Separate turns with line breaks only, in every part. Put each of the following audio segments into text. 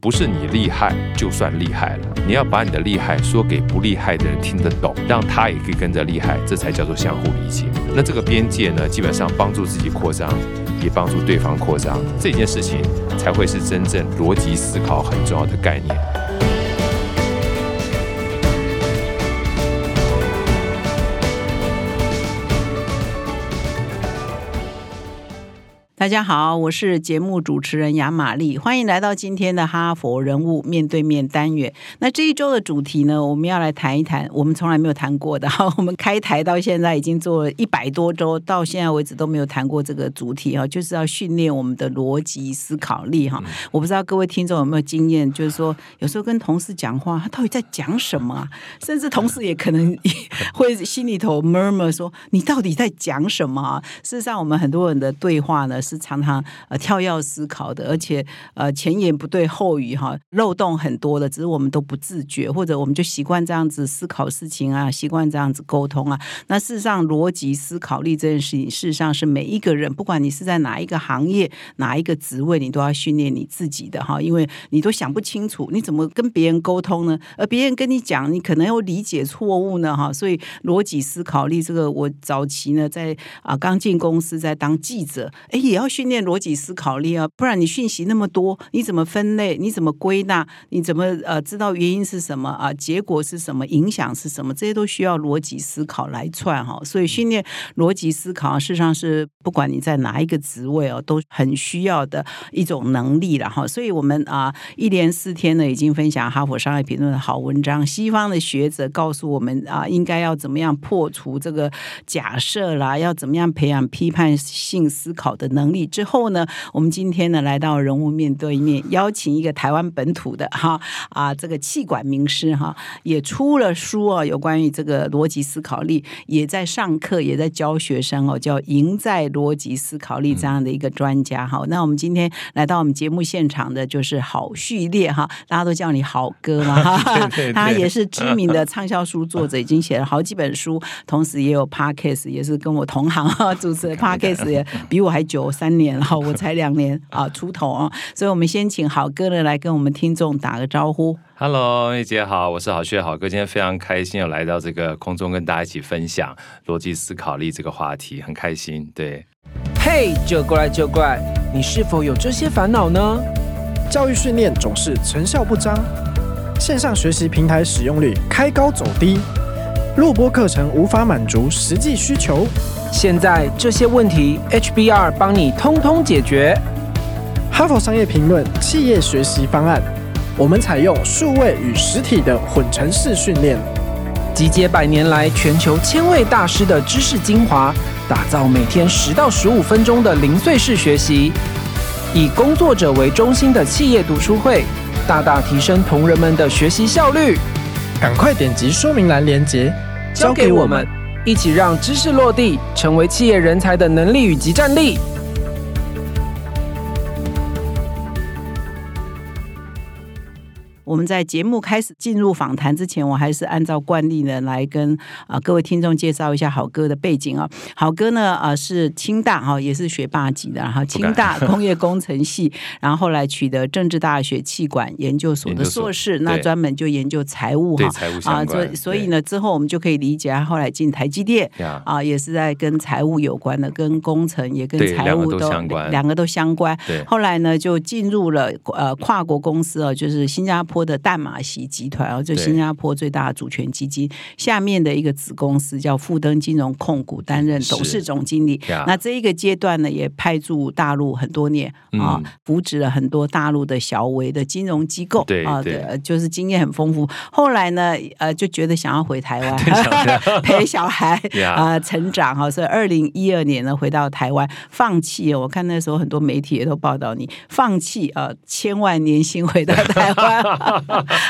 不是你厉害就算厉害了，你要把你的厉害说给不厉害的人听得懂，让他也可以跟着厉害，这才叫做相互理解。那这个边界呢，基本上帮助自己扩张，也帮助对方扩张，这件事情才会是真正逻辑思考很重要的概念。
大家好，我是节目主持人杨玛丽，欢迎来到今天的哈佛人物面对面单元。那这一周的主题呢，我们要来谈一谈我们从来没有谈过的。哈，我们开台到现在已经做了一百多周，到现在为止都没有谈过这个主题哈，就是要训练我们的逻辑思考力哈。我不知道各位听众有没有经验，就是说有时候跟同事讲话，他到底在讲什么啊？甚至同事也可能会心里头 murmur 说：“你到底在讲什么啊？”事实上，我们很多人的对话呢。是常常呃跳跃思考的，而且呃前言不对后语哈，漏洞很多的，只是我们都不自觉，或者我们就习惯这样子思考事情啊，习惯这样子沟通啊。那事实上，逻辑思考力这件事情，事实上是每一个人，不管你是在哪一个行业、哪一个职位，你都要训练你自己的哈，因为你都想不清楚，你怎么跟别人沟通呢？而别人跟你讲，你可能又理解错误呢哈。所以逻辑思考力这个，我早期呢在啊刚进公司在当记者，哎也。要训练逻辑思考力啊，不然你讯息那么多，你怎么分类？你怎么归纳？你怎么呃知道原因是什么啊？结果是什么？影响是什么？这些都需要逻辑思考来串哈。所以训练逻辑思考啊，事实上是不管你在哪一个职位哦，都很需要的一种能力了哈。所以我们啊一连四天呢，已经分享《哈佛商业评论》的好文章。西方的学者告诉我们啊，应该要怎么样破除这个假设啦，要怎么样培养批判性思考的能。力之后呢，我们今天呢来到人物面对面，邀请一个台湾本土的哈啊这个气管名师哈，也出了书啊，有关于这个逻辑思考力，也在上课，也在教学生哦，叫赢在逻辑思考力这样的一个专家哈。那我们今天来到我们节目现场的就是郝序列哈，大家都叫你好哥嘛 哈，他也是知名的畅销书作者，已经写了好几本书，同时也有 podcast，也是跟我同行哈，主持 podcast 也比我还久。三年了，我 才两年啊出头啊，所以我们先请好哥呢来跟我们听众打个招呼。
Hello，叶姐好，我是好学好哥，今天非常开心有来到这个空中跟大家一起分享逻辑思考力这个话题，很开心。对，
嘿，就过来就过来，你是否有这些烦恼呢？
教育训练总是成效不彰，线上学习平台使用率开高走低，录播课程无法满足实际需求。
现在这些问题，HBR 帮你通通解决。
哈佛商业评论企业学习方案，我们采用数位与实体的混成式训练，
集结百年来全球千位大师的知识精华，打造每天十到十五分钟的零碎式学习，以工作者为中心的企业读书会，大大提升同仁们的学习效率。
赶快点击说明栏链接，
交给我们。一起让知识落地，成为企业人才的能力与及战力。
我们在节目开始进入访谈之前，我还是按照惯例呢来跟啊各位听众介绍一下好哥的背景啊。好哥呢啊是清大哈，也是学霸级的，然后清大 工业工程系，然后后来取得政治大学气管研究所的硕士，那专门就研究财务哈
啊，
所以所以呢之后我们就可以理解，他后来进台积电啊，也是在跟财务有关的，跟工程也跟财务都两个都相关。后来呢就进入了呃跨国公司啊，就是新加坡。的淡马锡集团哦，就新加坡最大的主权基金下面的一个子公司叫富登金融控股，担任董事总经理。那这一个阶段呢，也派驻大陆很多年啊，扶植了很多大陆的小微的金融机构啊，对，就是经验很丰富。后来呢，呃，就觉得想要回台湾 陪小孩 啊成长哈，所以二零一二年呢，回到台湾，放弃。我看那时候很多媒体也都报道你放弃啊千万年薪回到台湾。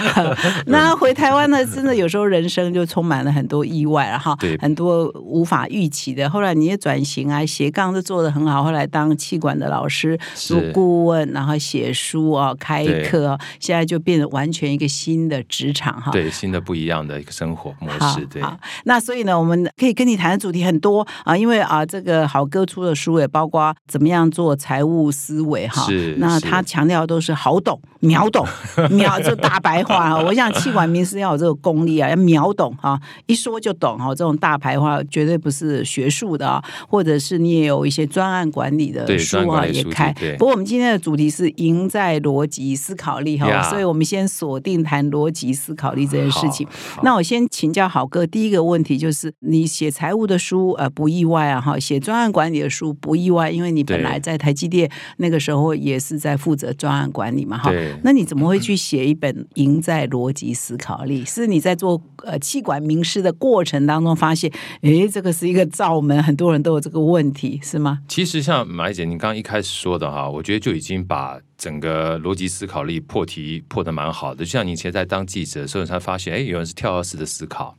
那回台湾呢，真的有时候人生就充满了很多意外了哈
对，
很多无法预期的。后来你也转型啊，斜杠都做的很好，后来当气管的老师、做顾问，然后写书啊、开课啊，现在就变得完全一个新的职场哈。
对新的不一样的一个生活模式，对。
那所以呢，我们可以跟你谈的主题很多啊，因为啊，这个好哥出的书也包括怎么样做财务思维哈。
是是
那他强调都是好懂、秒懂、秒就大白话啊。我想气管名师要有这个功力啊，要秒懂哈，一说就懂哈。这种大白话绝对不是学术的啊，或者是你也有一些专案管理的书啊也开。不过我们今天的主题是赢在逻辑思考力哈，
呀
所以我们先锁定谈逻辑思考力这件事情。那我先请教好哥，第一个问题就是你写财务的书，呃，不意外啊，哈，写专案管理的书不意外，因为你本来在台积电那个时候也是在负责专案管理嘛，哈。那你怎么会去写一本《赢在逻辑思考力》？是你在做呃气管名师的过程当中发现，诶，这个是一个罩门，很多人都有这个问题，是吗？
其实像马姐，你刚刚一开始说的哈，我觉得就已经把整个逻辑思考力破题破的蛮好的。就像你以前在当记者的时候，你才发现，哎，有人是跳跃式的思考。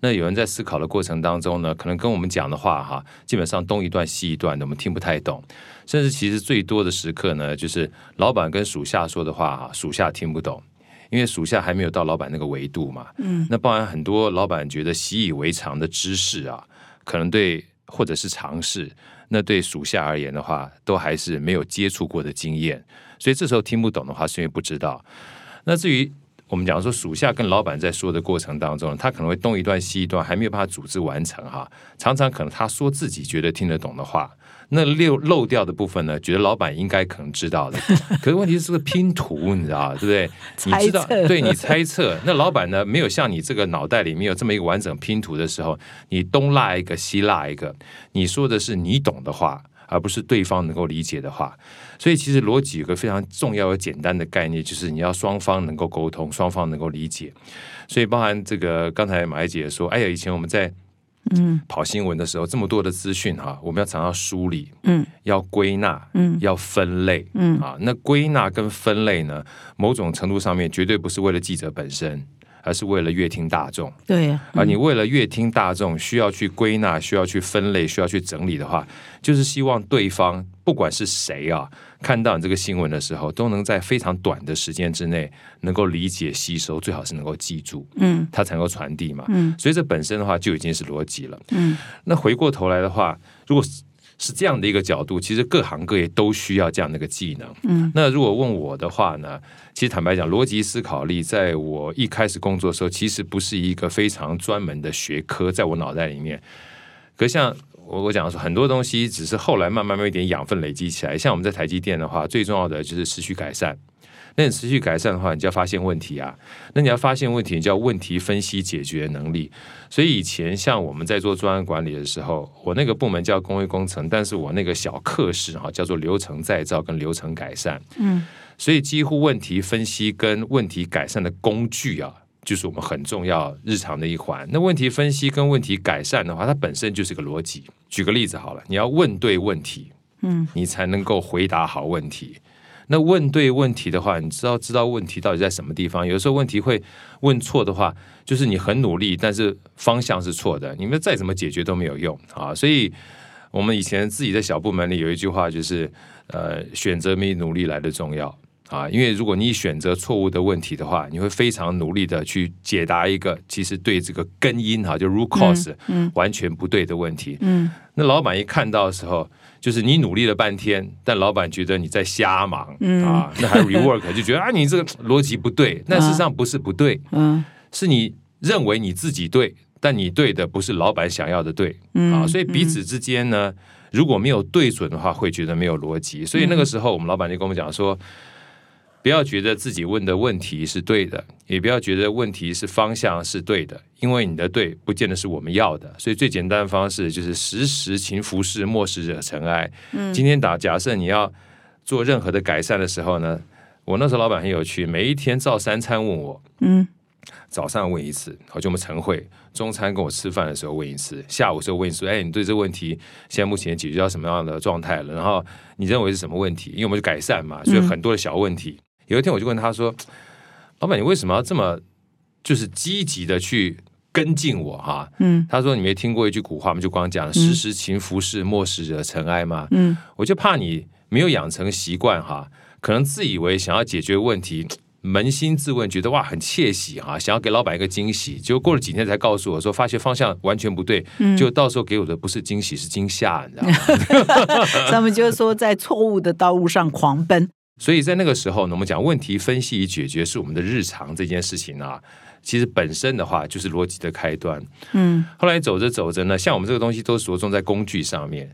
那有人在思考的过程当中呢，可能跟我们讲的话哈，基本上东一段西一段的，我们听不太懂。甚至其实最多的时刻呢，就是老板跟属下说的话哈，属下听不懂。因为属下还没有到老板那个维度嘛，嗯，那包含很多老板觉得习以为常的知识啊，可能对或者是尝试，那对属下而言的话，都还是没有接触过的经验，所以这时候听不懂的话，是因为不知道。那至于我们讲说属下跟老板在说的过程当中，他可能会东一段西一段，还没有办法组织完成哈。常常可能他说自己觉得听得懂的话，那漏漏掉的部分呢，觉得老板应该可能知道的。可是问题是这个拼图，你知道对不对？你知道
猜测
对你猜测，那老板呢没有像你这个脑袋里面有这么一个完整拼图的时候，你东拉一个西拉一个，你说的是你懂的话。而不是对方能够理解的话，所以其实逻辑有个非常重要而简单的概念，就是你要双方能够沟通，双方能够理解。所以包含这个刚才马一姐说，哎呀，以前我们在嗯。跑新闻的时候，这么多的资讯哈，我们要常常梳理，
嗯，
要归纳，
嗯。
要分类，
嗯。
啊，那归纳跟分类呢，某种程度上面绝对不是为了记者本身，而是为了乐听大众。
对呀、
啊，你为了乐听大众，需要去归纳，需要去分类，需要去整理的话，就是希望对方不管是谁啊，看到你这个新闻的时候，都能在非常短的时间之内能够理解、吸收，最好是能够记住，
嗯
它才能够传递嘛。
嗯
所以这本身的话就已经是逻辑了。
嗯
那回过头来的话，如果是是这样的一个角度，其实各行各业都需要这样的一个技能。
嗯，
那如果问我的话呢，其实坦白讲，逻辑思考力在我一开始工作的时候，其实不是一个非常专门的学科，在我脑袋里面。可像我我讲说，很多东西只是后来慢慢慢慢一点养分累积起来。像我们在台积电的话，最重要的就是持续改善。那你持续改善的话，你就要发现问题啊。那你要发现问题，你就要问题分析解决能力。所以以前像我们在做专案管理的时候，我那个部门叫工业工程，但是我那个小课室哈叫做流程再造跟流程改善。
嗯，
所以几乎问题分析跟问题改善的工具啊，就是我们很重要日常的一环。那问题分析跟问题改善的话，它本身就是个逻辑。举个例子好了，你要问对问题，
嗯，
你才能够回答好问题。那问对问题的话，你知道知道问题到底在什么地方？有的时候问题会问错的话，就是你很努力，但是方向是错的，你们再怎么解决都没有用啊。所以我们以前自己在小部门里有一句话，就是呃，选择比努力来的重要啊。因为如果你选择错误的问题的话，你会非常努力的去解答一个其实对这个根因哈，就 root cause
嗯
完全不对的问题。
嗯
那老板一看到的时候，就是你努力了半天，但老板觉得你在瞎忙、
嗯
啊，那还 rework 就觉得啊你这个逻辑不对，那事实上不是不对，
嗯
是你认为你自己对，但你对的不是老板想要的对
嗯
啊，所以彼此之间呢，如果没有对准的话，会觉得没有逻辑。所以那个时候，我们老板就跟我们讲说。不要觉得自己问的问题是对的，也不要觉得问题是方向是对的，因为你的对不见得是我们要的。所以最简单的方式就是时时勤拂拭，莫使惹尘埃。
嗯
今天打假设你要做任何的改善的时候呢，我那时候老板很有趣，每一天照三餐问我，
嗯
早上问一次，好，就我们晨会；中餐跟我吃饭的时候问一次，下午时候问一次。哎，你对这个问题现在目前解决到什么样的状态了？然后你认为是什么问题？因为我们是改善嘛，所以很多的小问题。有一天我就问他说：“老板，你为什么要这么就是积极的去跟进我哈？
嗯
他说：“你没听过一句古话吗？就光讲时时勤拂拭，莫使惹尘埃嘛。
嗯
我就怕你没有养成习惯哈，可能自以为想要解决问题，扪心自问，觉得哇很窃喜哈，想要给老板一个惊喜，结果过了几天才告诉我说，发现方向完全不对，
嗯
就到时候给我的不是惊喜是惊吓，你知道吗？
他们就是说在错误的道路上狂奔。
所以在那个时候呢，我们讲问题分析与解决是我们的日常这件事情啊，其实本身的话就是逻辑的开端。
嗯。
后来走着走着呢，像我们这个东西都着重在工具上面，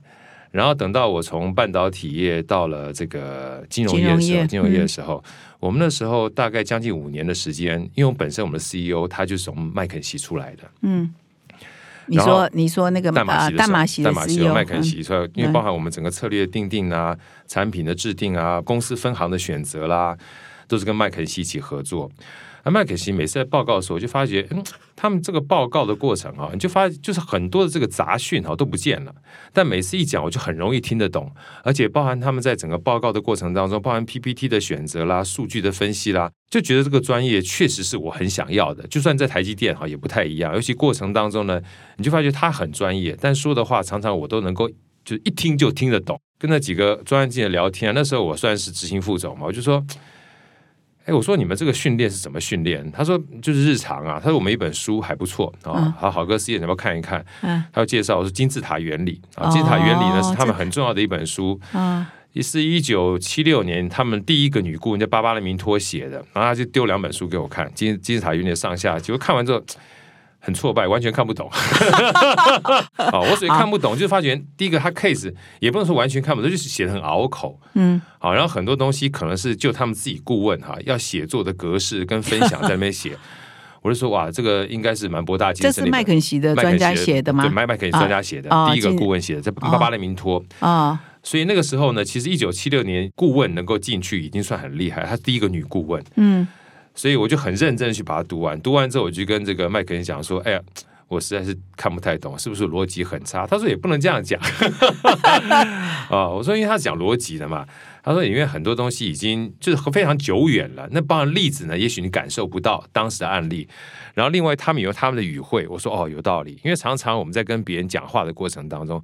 然后等到我从半导体业到了这个金融业的时候，
金融业
的时候，我们那时候大概将近五年的时间，因为我本身我们的 CEO 他就是从麦肯锡出来的，
嗯，你说你说那个呃
淡马锡的时候
淡马锡的
淡马锡麦肯锡因为包含我们整个策略定定啊、产品的制定啊、公司分行的选择啦，都是跟麦肯锡一起合作。而麦肯锡每次在报告的时候，我就发觉，嗯，他们这个报告的过程啊，你就发就是很多的这个杂讯哈都不见了，但每次一讲，我就很容易听得懂，而且包含他们在整个报告的过程当中，包含 PPT 的选择啦、数据的分析啦，就觉得这个专业确实是我很想要的。就算在台积电哈也不太一样，尤其过程当中呢，你就发觉他很专业，但说的话常常我都能够就一听就听得懂。跟那几个专业经理聊天，那时候我算是执行副总嘛，我就说。哎，我说你们这个训练是怎么训练？他说就是日常啊。他说我们一本书还不错啊，
嗯
好好哥师姐，你要不要看一看？
嗯
他要介绍我说金字塔原理啊，金字塔原理呢
哦
是他们很重要的一本书，
嗯
也是一九七六年他们第一个女顾问叫巴巴拉明托写的，然后他就丢两本书给我看，金金字塔原理上下，结果看完之后。很挫败，完全看不懂。好，我所以看不懂，就是发觉第一个他 case 也不能说完全看不懂，就是写的很拗口。
嗯
好，然后很多东西可能是就他们自己顾问哈要写作的格式跟分享在那边写，我就说哇，这个应该是蛮博大精
这是
深的一本。
麦肯锡的专家写的吗
对，？麦麦肯锡专家写的，
啊
第一个
进
顾问写的，这巴巴勒明托。
啊
所以那个时候呢，其实一九七六年顾问能够进去已经算很厉害，她是第一个女顾问，
嗯
所以我就很认真去把它读完。读完之后，我就跟这个麦肯讲说：“哎呀，我实在是看不太懂，是不是逻辑很差？”他说：“也不能这样讲。”啊，我说因为他讲逻辑的嘛，他说因为很多东西已经就是非常久远了，那帮例子呢，也许你感受不到当时的案例。然后另外他们有他们的语汇，我说哦有道理，因为常常我们在跟别人讲话的过程当中。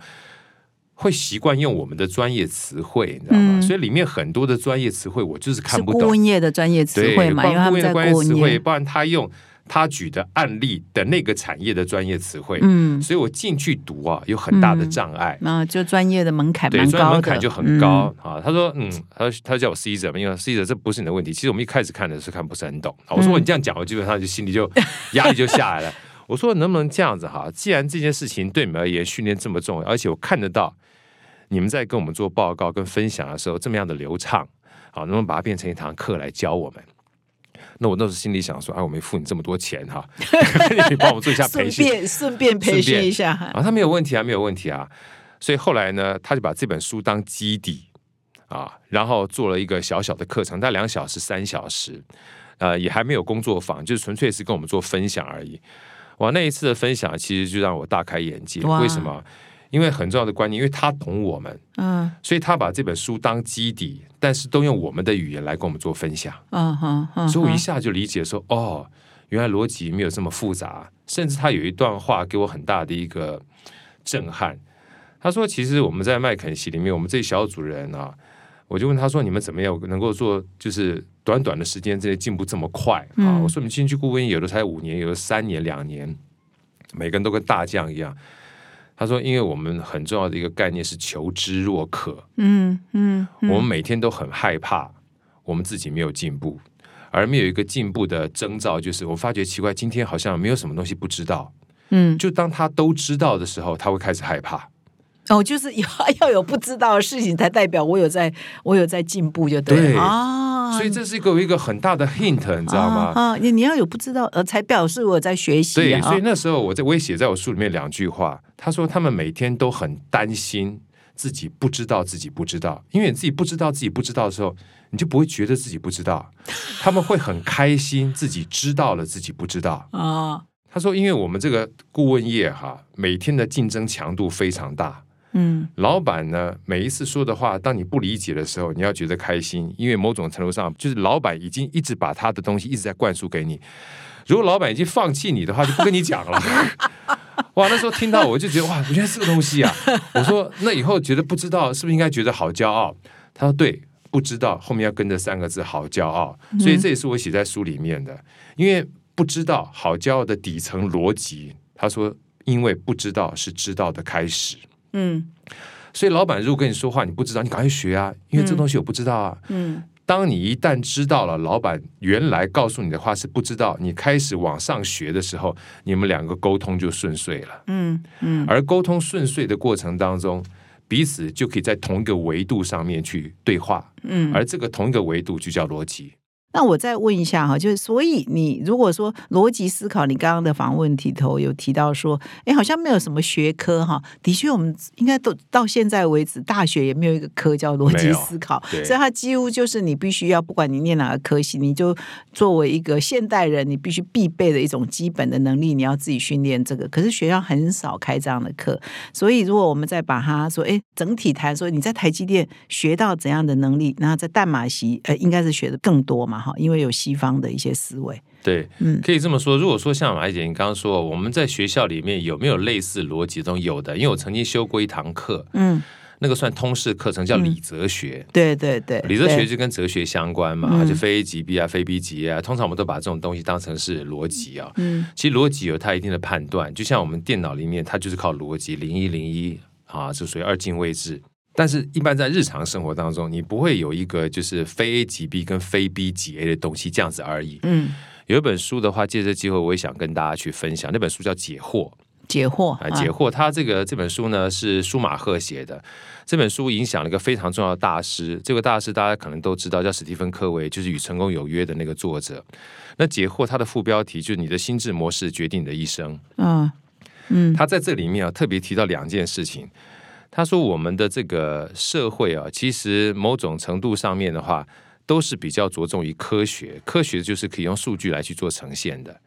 会习惯用我们的专业词汇，你知道吗？
嗯
所以里面很多的专业词汇我就是看不懂。
问业的专业词汇嘛，因为他们在
关于词汇，
顾问业。
不然他用他举的案例的那个产业的专业词汇，
嗯，
所以我进去读啊，有很大的障碍。
那就专业的门槛
对，专业门槛就很高、啊。他说，嗯，他说他叫我 Caesar 嘛，因为 Caesar 这不是你的问题。其实我们一开始看的是看不是很懂。啊我说
嗯
你这样讲，我基本上就心里就 压力就下来了。我说能不能这样子哈？既然这件事情对你们而言训练这么重要，而且我看得到你们在跟我们做报告跟分享的时候这么样的流畅，好，能不能把它变成一堂课来教我们？那我那时候心里想说，哎，我没付你这么多钱哈，你帮我们做一下培
顺
训，
便顺便培训一下。
啊，他没有问题啊，没有问题啊。所以后来呢，他就把这本书当基底啊，然后做了一个小小的课程，大概两小时、三小时，呃，也还没有工作坊，就是纯粹是跟我们做分享而已。哇，那一次的分享其实就让我大开眼界。为什么？因为很重要的观念，因为他懂我们，
嗯
所以他把这本书当基底，但是都用我们的语言来跟我们做分享。
嗯哼嗯，
所以我一下就理解说，哦，原来逻辑没有这么复杂，甚至他有一段话给我很大的一个震撼。他说，其实我们在麦肯锡里面，我们这一小组人啊，我就问他说，你们怎么样能够做，就是短短的时间之内进步这么快啊？
嗯
我说，你们进去顾问有的才五年，有的三年、两年，每个人都跟大将一样。他说，因为我们很重要的一个概念是求知若渴，
嗯嗯，嗯
我们每天都很害怕，我们自己没有进步，而没有一个进步的征兆，就是我发觉奇怪，今天好像没有什么东西不知道。
嗯
就当他都知道的时候，他会开始害怕。
哦，就是要 要有不知道的事情，才代表我有在，我有在进步，就对
对
了啊。
所以这是一个一个很大的 hint，你知道吗？
啊，啊你你要有不知道，呃，才表示我在学习
对，
啊。
所以那时候我在我也写在我书里面两句话，他说他们每天都很担心自己不知道自己不知道，因为你自己不知道自己不知道的时候，你就不会觉得自己不知道，他们会很开心自己知道了自己不知道。
啊，
他说：“因为我们这个顾问业哈，每天的竞争强度非常大，
嗯
老板呢，每一次说的话，当你不理解的时候，你要觉得开心，因为某种程度上，就是老板已经一直把他的东西一直在灌输给你。如果老板已经放弃你的话，就不跟你讲了。哇，那时候听到我就觉得哇，原来是个东西啊！我说那以后觉得不知道，是不是应该觉得好骄傲？他说对，不知道后面要跟着三个字好骄傲，所以这也是我写在书里面的。因为不知道好骄傲的底层逻辑，他说因为不知道是知道的开始。
嗯
所以老板如果跟你说话，你不知道，你赶快学啊，因为这东西我不知道啊。
嗯
当你一旦知道了老板原来告诉你的话是不知道，你开始往上学的时候，你们两个沟通就顺遂了。
嗯嗯
而沟通顺遂的过程当中，彼此就可以在同一个维度上面去对话，
嗯。
而这个同一个维度就叫逻辑。
那我再问一下哈，就是所以你如果说逻辑思考，你刚刚的访问题头有提到说，哎，好像没有什么学科哈。的确，我们应该都到现在为止，大学也没有一个科叫逻辑思考，所以它几乎就是你必须要，不管你念哪个科系，你就作为一个现代人，你必须必备的一种基本的能力，你要自己训练这个。可是学校很少开这样的课，所以如果我们再把它说，哎，整体谈说你在台积电学到怎样的能力，然后在淡马锡，呃，应该是学的更多嘛，哈，因为有西方的一些思维，
对，
嗯
可以这么说。如果说像马姐你刚刚说，我们在学校里面有没有类似逻辑中有的？因为我曾经修过一堂课，
嗯，
那个算通识课程，叫理哲学。
对对对，
理哲学就跟哲学相关嘛，
嗯
就非 A 即 B 啊，非 B 即 A 啊。通常我们都把这种东西当成是逻辑啊。
嗯
其实逻辑有它一定的判断，就像我们电脑里面，它就是靠逻辑零一零一啊，就属于二进位制。但是，一般在日常生活当中，你不会有一个就是非 A 即 B 跟非 B 即 A 的东西这样子而已。
嗯，
有一本书的话，借这机会我也想跟大家去分享，那本书叫《解惑》。
解惑
啊，解惑，他这个这本书呢是舒马赫写的。这本书影响了一个非常重要的大师，这个大师大家可能都知道，叫史蒂芬·科维，就是《与成功有约》的那个作者。那解惑它的副标题就是“你的心智模式决定你的一生
嗯嗯”。
他在这里面啊特别提到两件事情。他说，我们的这个社会啊，其实某种程度上面的话，都是比较着重于科学，科学就是可以用数据来去做呈现的。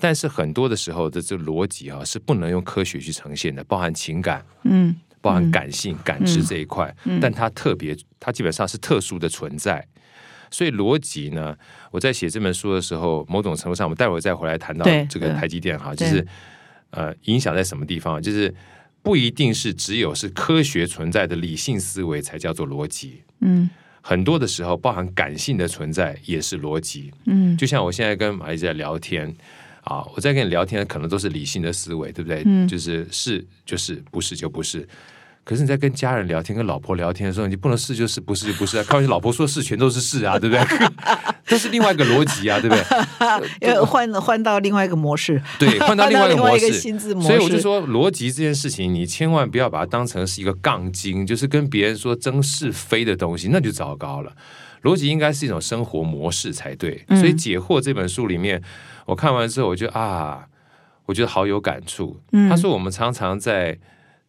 但是很多的时候的这逻辑啊，是不能用科学去呈现的，包含情感，
嗯
包含感性、感知这一块，但它特别，它基本上是特殊的存在。所以逻辑呢，我在写这本书的时候，某种程度上，我们待会儿再回来谈到这个台积电哈，就是呃，影响在什么地方？就是不一定是只有是科学存在的理性思维才叫做逻辑，
嗯
很多的时候包含感性的存在也是逻辑。
嗯
就像我现在跟马丽在聊天啊，我在跟你聊天，可能都是理性的思维，对不对？
嗯
就是是就是，不是就不是。可是你在跟家人聊天、跟老婆聊天的时候，你不能是就是，不是就不是啊。开玩笑，老婆说是全都是是啊，对不对？这是另外一个逻辑啊，对不对？
要换换到另外一个模式，
对，换到另外一个模式。
心智模式，
所以我就说，逻辑这件事情，你千万不要把它当成是一个杠精，就是跟别人说争是非的东西，那就糟糕了。逻辑应该是一种生活模式才对。
嗯
所以《解惑》这本书里面，我看完之后，我就啊，我觉得好有感触。
嗯
他说，我们常常在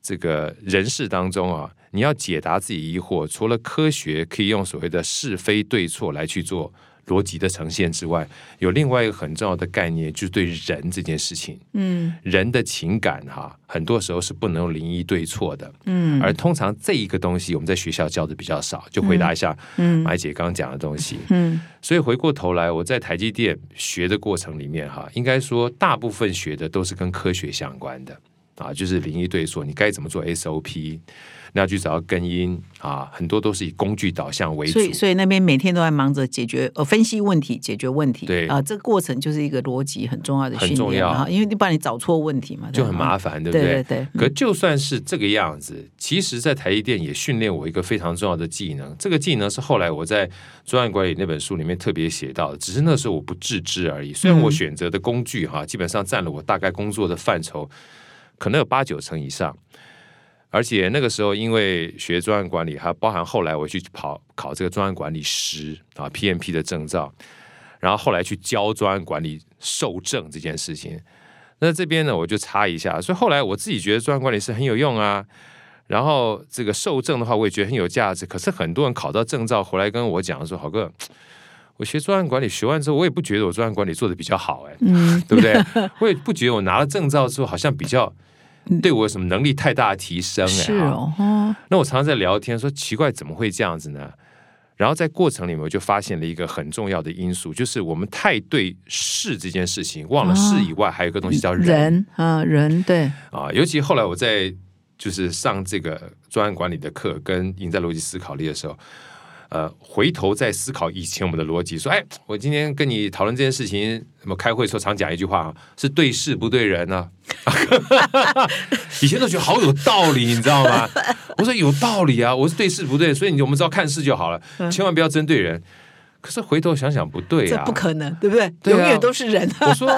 这个人事当中啊，你要解答自己疑惑，除了科学可以用所谓的是非对错来去做逻辑的呈现之外，有另外一个很重要的概念，就是对人这件事情。
嗯
人的情感哈，很多时候是不能用零一对错的，
嗯
而通常这一个东西我们在学校教的比较少。就回答一下
嗯
马姐刚刚讲的东西，
嗯
所以回过头来，我在台积电学的过程里面哈，应该说大部分学的都是跟科学相关的啊，就是零一对错，你该怎么做 SOP，那要去找到根因啊，很多都是以工具导向为主
所。以所以那边每天都在忙着解决呃分析问题、解决问题，
对
啊、这个过程就是一个逻辑很重要的训
很重要
练啊，因为你不然你找错问题嘛，
就很麻
烦，
烦，对不对？
对对对，
可就算是这个样子，其实，在台积电也训练我一个非常重要的技能。这个技能是后来我在专案管理那本书里面特别写到的，只是那时候我不自知而已。虽然我选择的工具哈，基本上占了我大概工作的范畴，可能有八九成以上。而且那个时候，因为学专案管理，还包含后来我去跑考这个专案管理师啊 PMP 的证照，然后后来去教专案管理受证这件事情。那这边呢，我就插一下，所以后来我自己觉得专案管理是很有用啊。然后这个受证的话，我也觉得很有价值。可是很多人考到证照回来跟我讲说：“好哥，我学专案管理学完之后，我也不觉得我专案管理做的比较好、哎，
嗯
对不对？我也不觉得我拿了证照之后好像比较对我有什么能力太大的提升、
是哦，哦，
那我常常在聊天说，奇怪，怎么会这样子呢？然后在过程里面，我就发现了一个很重要的因素，就是我们太对事这件事情，忘了事以外还有一个东西叫人。
人，嗯，人对，
啊。尤其后来我在就是上这个专案管理的课，跟赢在逻辑思考力的时候，呃，回头再思考以前我们的逻辑，说，哎，我今天跟你讨论这件事情，什么开会的时候常讲一句话啊，是对事不对人呢、以前都觉得好有道理，你知道吗？我说有道理啊，我是对事不对，所以你我们知道看事就好了，千万不要针对人。可是回头想想不对啊，
这不可能，对不对？
对啊
永远都是人。
我说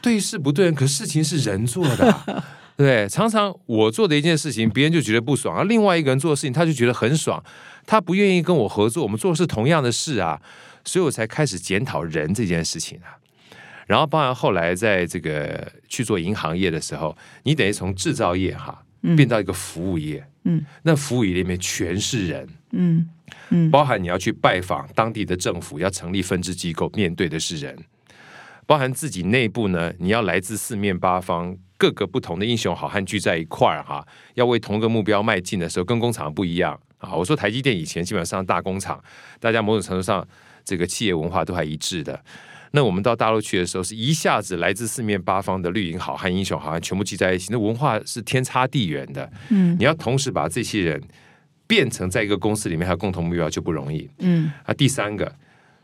对事不对人，可事情是人做的啊、对？常常我做的一件事情，别人就觉得不爽，而另外一个人做的事情，他就觉得很爽，他不愿意跟我合作，我们做的是同样的事啊，所以我才开始检讨人这件事情啊。然后，包含后来在这个去做银行业的时候，你等于从制造业哈变到一个服务业，
嗯，
那服务业里面全是人，
嗯。嗯。
包含你要去拜访当地的政府，要成立分支机构，面对的是人；包含自己内部呢，你要来自四面八方各个不同的英雄好汉聚在一块儿哈，要为同一个目标迈进的时候，跟工厂不一样啊。我说台积电以前基本上大工厂，大家某种程度上这个企业文化都还一致的。那我们到大陆去的时候，是一下子来自四面八方的绿营好汉、英雄好汉全部聚在一起，那文化是天差地远的。
嗯
你要同时把这些人变成在一个公司里面还有共同目标就不容易。
嗯
啊，第三个，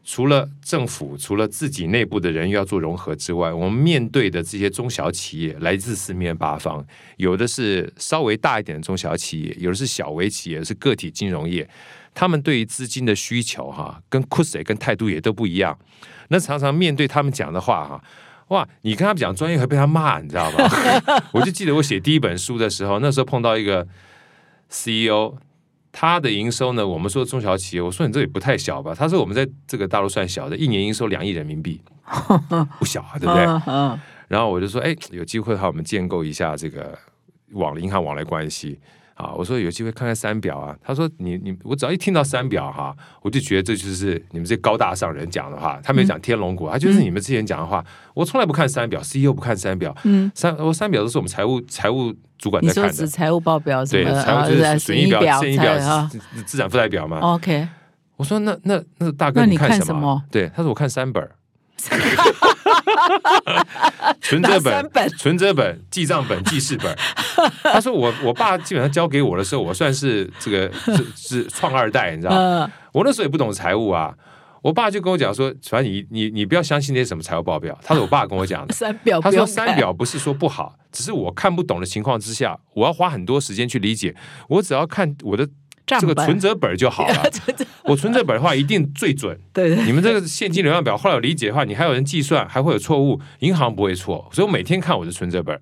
除了政府，除了自己内部的人要做融合之外，我们面对的这些中小企业来自四面八方，有的是稍微大一点的中小企业，有的是小微企业，是个体金融业，他们对于资金的需求哈，跟 c u s 跟态度也都不一样。那常常面对他们讲的话哈。哇！你跟他讲专业，会被他骂，你知道吗？我就记得我写第一本书的时候，那时候碰到一个 CEO，他的营收呢，我们说中小企业，我说你这也不太小吧？他说我们在这个大陆算小的，一年营收两亿人民币，不小啊，对不对？然后我就说，哎，有机会的话，我们建构一下这个网银行往来关系啊。我说有机会看看三表啊。他说你你我只要一听到三表哈，我就觉得这就是你们这高大上人讲的话。他没有讲天龙国，他就是你们之前讲的话。我从来不看三表，CEO 不看三表，
嗯，
三我三表都是我们财务财务主管在看的。
指财务报表什
对，
么？
财务就是
啊
损益表、
表、
现益表、资资产负债表嘛。
OK，
我说那那那大哥
那你
看什
么
对，他说我看三本儿，存折
本
存折本、记账本、记事本。他说我我爸基本上交给我的时候，我算是这个是是创二代，你知道吗？
呃，
我那时候也不懂财务啊。我爸就跟我讲说，反正你你你不要相信那些什么财务报表。他是我爸跟我讲的。
三表
他说三表不是说不好，只是我看不懂的情况之下，我要花很多时间去理解。我只要看我的这个存折本就好了。我存折本的话一定最准。
对对
你们这个现金流量表后来有理解的话，你还有人计算，还会有错误，银行不会错，所以我每天看我的存折本。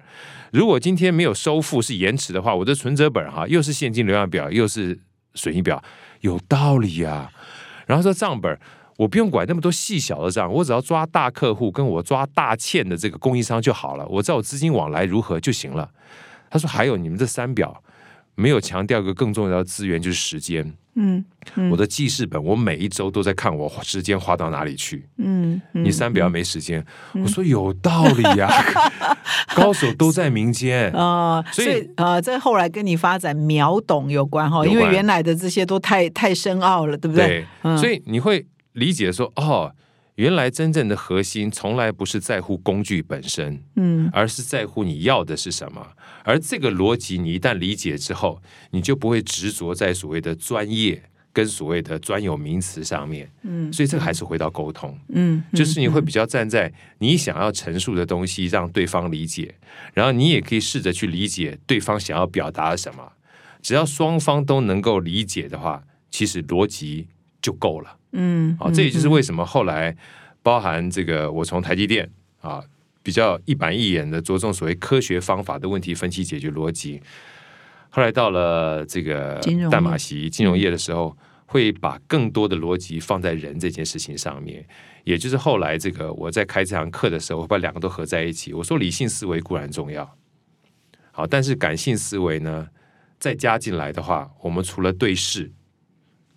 如果今天没有收付是延迟的话，我的存折本哈又是现金流量表又是损益表，有道理呀、然后说账本。我不用管那么多细小的账，我只要抓大客户跟我抓大欠的这个供应商就好了，我知道我资金往来如何就行了。他说还有你们这三表没有强调一个更重要的资源就是时间。
嗯嗯
我的记事本，我每一周都在看我时间花到哪里去。
嗯，嗯
你三表没时间，我说有道理呀、高手都在民间。
啊，
所以
所以呃，这后来跟你发展秒懂有关哈，因为原来的这些都太太深奥了，对不对？
所以你会理解说，哦，原来真正的核心从来不是在乎工具本身，
嗯
而是在乎你要的是什么。而这个逻辑，你一旦理解之后，你就不会执着在所谓的专业跟所谓的专有名词上面。
嗯
所以这个还是回到沟通。
嗯，
就是你会比较站在你想要陈述的东西，让对方理解，然后你也可以试着去理解对方想要表达什么。只要双方都能够理解的话，其实逻辑就够了。
嗯，
好、这也就是为什么后来包含这个，我从台积电啊比较一板一眼的着重所谓科学方法的问题分析解决逻辑，后来到了这个
金融业
淡马锡金融业的时候，会把更多的逻辑放在人这件事情上面。也就是后来这个我在开这堂课的时候，我把两个都合在一起。我说理性思维固然重要，好，但是感性思维呢，再加进来的话，我们除了对事，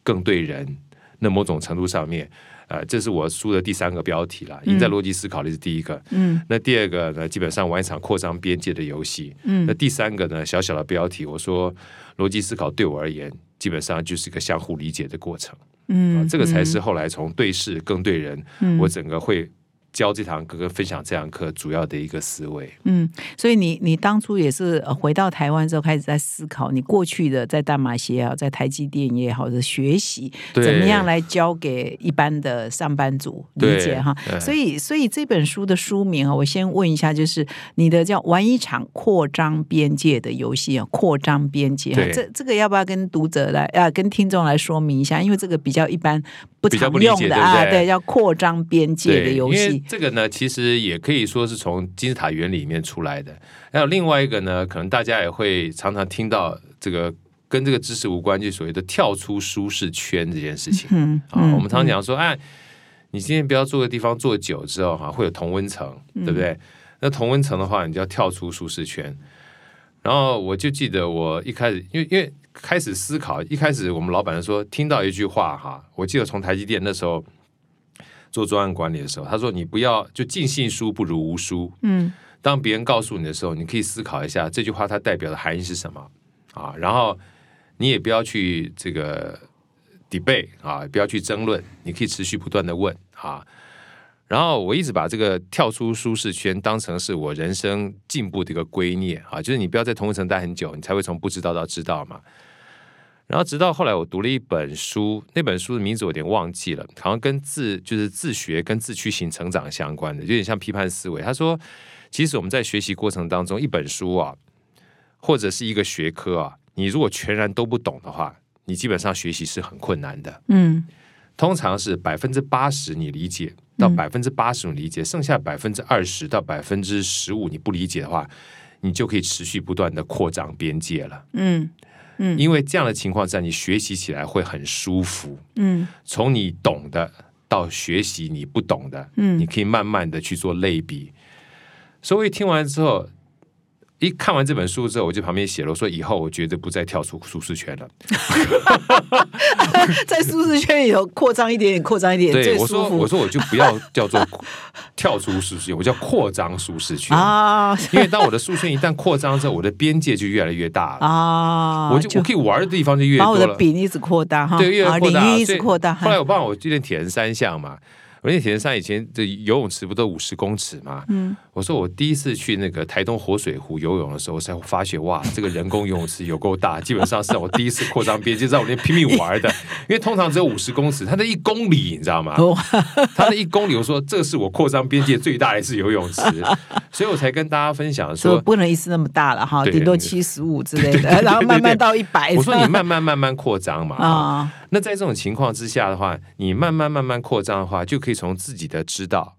更对人。那某种程度上面，呃，这是我书的第三个标题了，赢在逻辑思考的是第一个。
嗯
那第二个呢，基本上玩一场扩张边界的游戏。
嗯
那第三个呢，小小的标题，我说逻辑思考对我而言，基本上就是一个相互理解的过程。啊
嗯，
这个才是后来从对事更对人，
嗯
我整个会教这堂课跟分享这堂课主要的一个思维。
嗯，所以你你当初也是呃回到台湾之后开始在思考，你过去的在大马锡也好，在台积电也好的学习，怎么样来教给一般的上班族理解哈？所以所以这本书的书名啊，我先问一下，就是你的叫玩一场扩张边界的游戏啊，扩张边界这这个要不要跟读者来啊跟听众来说明一下？因为这个比较一般不常用的啊，
解对
叫扩张边界的
对，
游
因这个呢，其实也可以说是从金字塔原理里面出来的。还有另外一个呢，可能大家也会常常听到这个跟这个知识无关，就所谓的跳出舒适圈这件事情。
嗯
啊，我们常常讲说，哎，你今天不要坐个地方坐久之后哈，会有同温层，对不对？那同温层的话，你就要跳出舒适圈。然后我就记得我一开始，因为因为开始思考，一开始我们老板说听到一句话哈，我记得从台积电那时候做专案管理的时候，他说你不要就尽信书不如无书。
嗯
当别人告诉你的时候，你可以思考一下这句话它代表的含义是什么啊，然后你也不要去这个 debate 啊，不要去争论，你可以持续不断的问啊。然后我一直把这个跳出舒适圈当成是我人生进步的一个圭臬啊，就是你不要在同一层待很久，你才会从不知道到知道嘛。然后直到后来我读了一本书，那本书的名字我有点忘记了，好像跟自就是自学跟自驱型成长相关的，有点像批判思维。他说，其实我们在学习过程当中，一本书啊，或者是一个学科啊，你如果全然都不懂的话，你基本上学习是很困难的。
嗯
通常是百分之八十你理解到百分之八十你理解，剩下百分之二十到百分之十五你不理解的话，你就可以持续不断的扩张边界了。
嗯
因为这样的情况下，你学习起来会很舒服。
嗯
从你懂的到学习你不懂的，
嗯
你可以慢慢的去做类比。所以听完之后，一看完这本书之后，我就旁边写了，我说以后我绝对不再跳出舒适圈了。
在舒适圈里头扩张一点点，扩张一点点，
对，
最舒服
我说我说我就不要叫做 跳出舒适圈，我叫扩张舒适圈。
啊
因为当我的舒适圈一旦扩张之后，我的边界就越来越大了，
啊！
我就我可以玩的地方就越
把我的。饼一直扩大哈，
对，越来
啊
越扩大，
领域一
所以
直扩大。
后来我帮我去练铁人三项嘛，我那铁人三以前的游泳池不都五十公尺嘛？嗯，我说我第一次去那个台东活水湖游泳的时候，我才发现哇，这个人工游泳池有够大，基本上是我第一次扩张边界，在我那拼命玩的。因为通常只有五十公尺，它的一公里你知道吗？
哦
它的一公里，我说这是我扩张边界最大的一次游泳池，所以我才跟大家分享说。
不能一次那么大了哈，
对
顶多七十五之类的，然后慢慢到一百。
我说你慢慢慢慢扩张嘛，啊，
啊，
那在这种情况之下的话，你慢慢慢慢扩张的话，就可以从自己的知道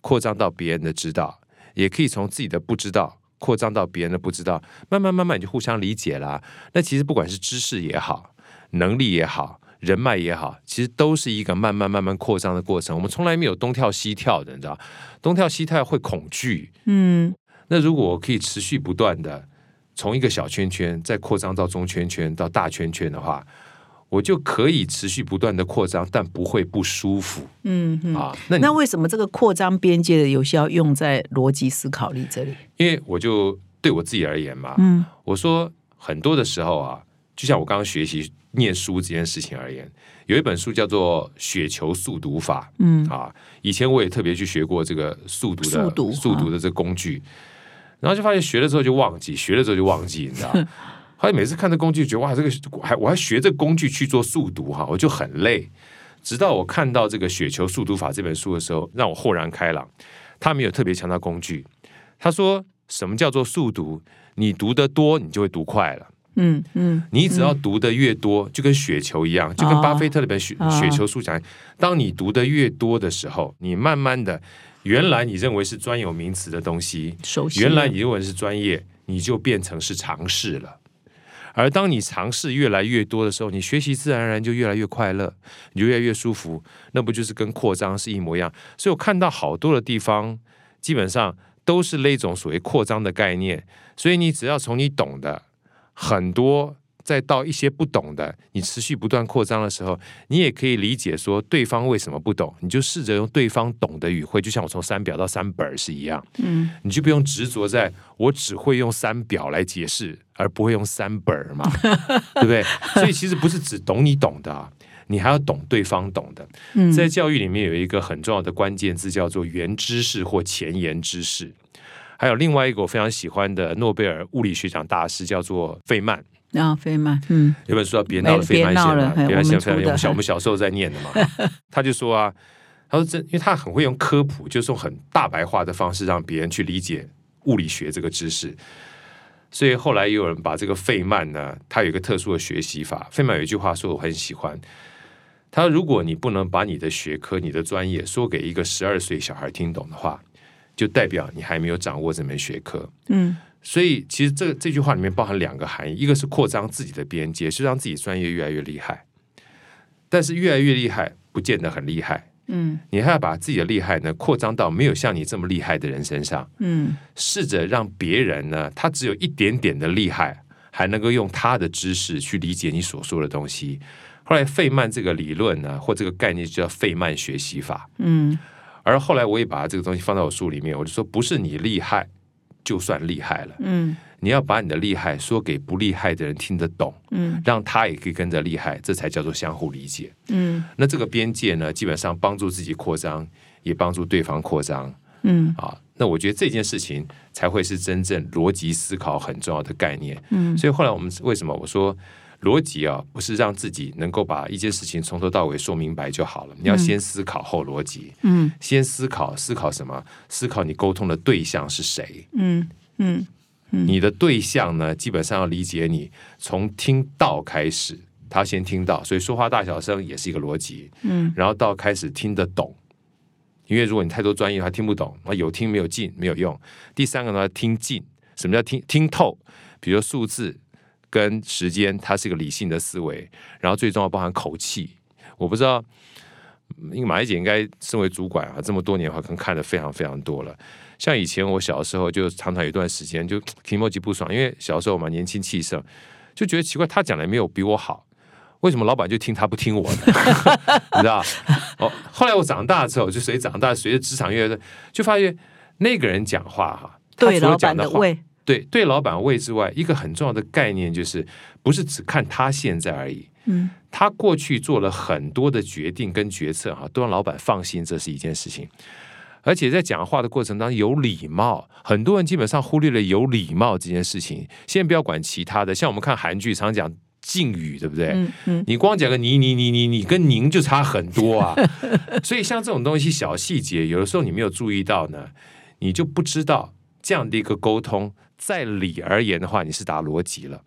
扩张到别人的知道，也可以从自己的不知道扩张到别人的不知道，慢慢慢慢你就互相理解啦。那其实不管是知识也好，能力也好。人脉也好，其实都是一个慢慢慢慢扩张的过程。我们从来没有东跳西跳的，你知道，东跳西跳会恐惧。
嗯
那如果我可以持续不断的从一个小圈圈再扩张到中圈圈到大圈圈的话，我就可以持续不断的扩张，但不会不舒服
嗯嗯。
啊。那
那为什么这个扩张边界的游戏要用在逻辑思考力这里？
因为我就对我自己而言嘛，
嗯
我说很多的时候啊，就像我刚刚学习念书这件事情而言，有一本书叫做《雪球速读法》
嗯
啊，以前我也特别去学过这个速读的
速读
的这个工具，然后就发现学了之后就忘记，学了之后就忘记，你知道。后来每次看这工具，觉得哇，这个我还我还学这工具去做速读哈，我就很累。直到我看到这个《雪球速读法》这本书的时候，让我豁然开朗。他没有特别强调工具，他说什么叫做速读？你读得多，你就会读快了。
嗯嗯
你只要读的越多，就跟雪球一样，就跟巴菲特那本雪、
哦
雪球速讲，当你读的越多的时候，你慢慢的，原来你认为是专有名词的东西。原来你认为是专业，你就变成是常识了。而当你尝试越来越多的时候，你学习自然而然就越来越快乐，你就越来越舒服。那不就是跟扩张是一模一样？所以我看到好多的地方，基本上都是那种所谓扩张的概念。所以你只要从你懂的很多再到一些不懂的，你持续不断扩张的时候，你也可以理解说对方为什么不懂，你就试着用对方懂的语汇，就像我从三表到三本儿是一样，
嗯，
你就不用执着在我只会用三表来解释，而不会用三本嘛，对不对？所以其实不是只懂你懂的、啊。你还要懂对方懂的，
嗯
在教育里面有一个很重要的关键字，叫做原知识或前沿知识。还有另外一个我非常喜欢的诺贝尔物理学奖大师，叫做费曼。
啊，费曼，嗯
有本书叫《别闹了，
哎
费曼线》嘛，
别
曼线费曼线，
我们出的
我们小我们小时候在念的嘛。他就说啊，他说这，因为他很会用科普，就是用很大白话的方式让别人去理解物理学这个知识。所以后来也有人把这个费曼呢，他有一个特殊的学习法。费曼有一句话说我很喜欢，他说：“如果你不能把你的学科、你的专业说给一个十二岁小孩听懂的话，就代表你还没有掌握这门学科。”
嗯
所以其实这这句话里面包含两个含义，一个是扩张自己的边界，是让自己专业越来越厉害，但是越来越厉害不见得很厉害，
嗯
你还要把自己的厉害呢扩张到没有像你这么厉害的人身上，
嗯
试着让别人呢他只有一点点的厉害，还能够用他的知识去理解你所说的东西。后来费曼这个理论呢，或这个概念就叫费曼学习法。
嗯
而后来我也把这个东西放到我书里面，我就说不是你厉害就算厉害了。
嗯
你要把你的厉害说给不厉害的人听得懂，
嗯
让他也可以跟着厉害，这才叫做相互理解。
嗯
那这个边界呢，基本上帮助自己扩张，也帮助对方扩张
嗯
啊。那我觉得这件事情才会是真正逻辑思考很重要的概念。
嗯
所以后来我们为什么我说逻辑啊，不是让自己能够把一件事情从头到尾说明白就好了，你要先思考后逻辑，
嗯
先思考思考什么？思考你沟通的对象是谁。
嗯嗯
你的对象呢，基本上要理解你从听到开始，他先听到，所以说话大小声也是一个逻辑，
嗯
然后到开始听得懂。因为如果你太多专业，他听不懂，那有听没有进没有用。第三个呢，听进，什么叫听听透？比如数字跟时间，它是一个理性的思维，然后最重要包含口气。我不知道，嗯因为马丽姐应该身为主管啊，这么多年的话，可能看的非常非常多了。像以前我小时候，就常常有一段时间就 提莫吉不爽，因为小时候嘛年轻气盛，就觉得奇怪，他讲的没有比我好，为什么老板就听他不听我的？你知道？哦，后来我长大之后，就随长大，随着职场越来越，就发现那个人讲话哈，他除了
对老
讲
的胃，
对对老板位之外，一个很重要的概念就是，不是只看他现在而已。
嗯
他过去做了很多的决定跟决策，哈，都让老板放心，这是一件事情。而且在讲话的过程当中有礼貌，很多人基本上忽略了有礼貌这件事情。先不要管其他的，像我们看韩剧常讲敬语，对不对？
嗯嗯
你光讲个你你你你你跟您就差很多啊。所以像这种东西小细节，有的时候你没有注意到呢，你就不知道这样的一个沟通，在理而言的话，你是打逻辑了。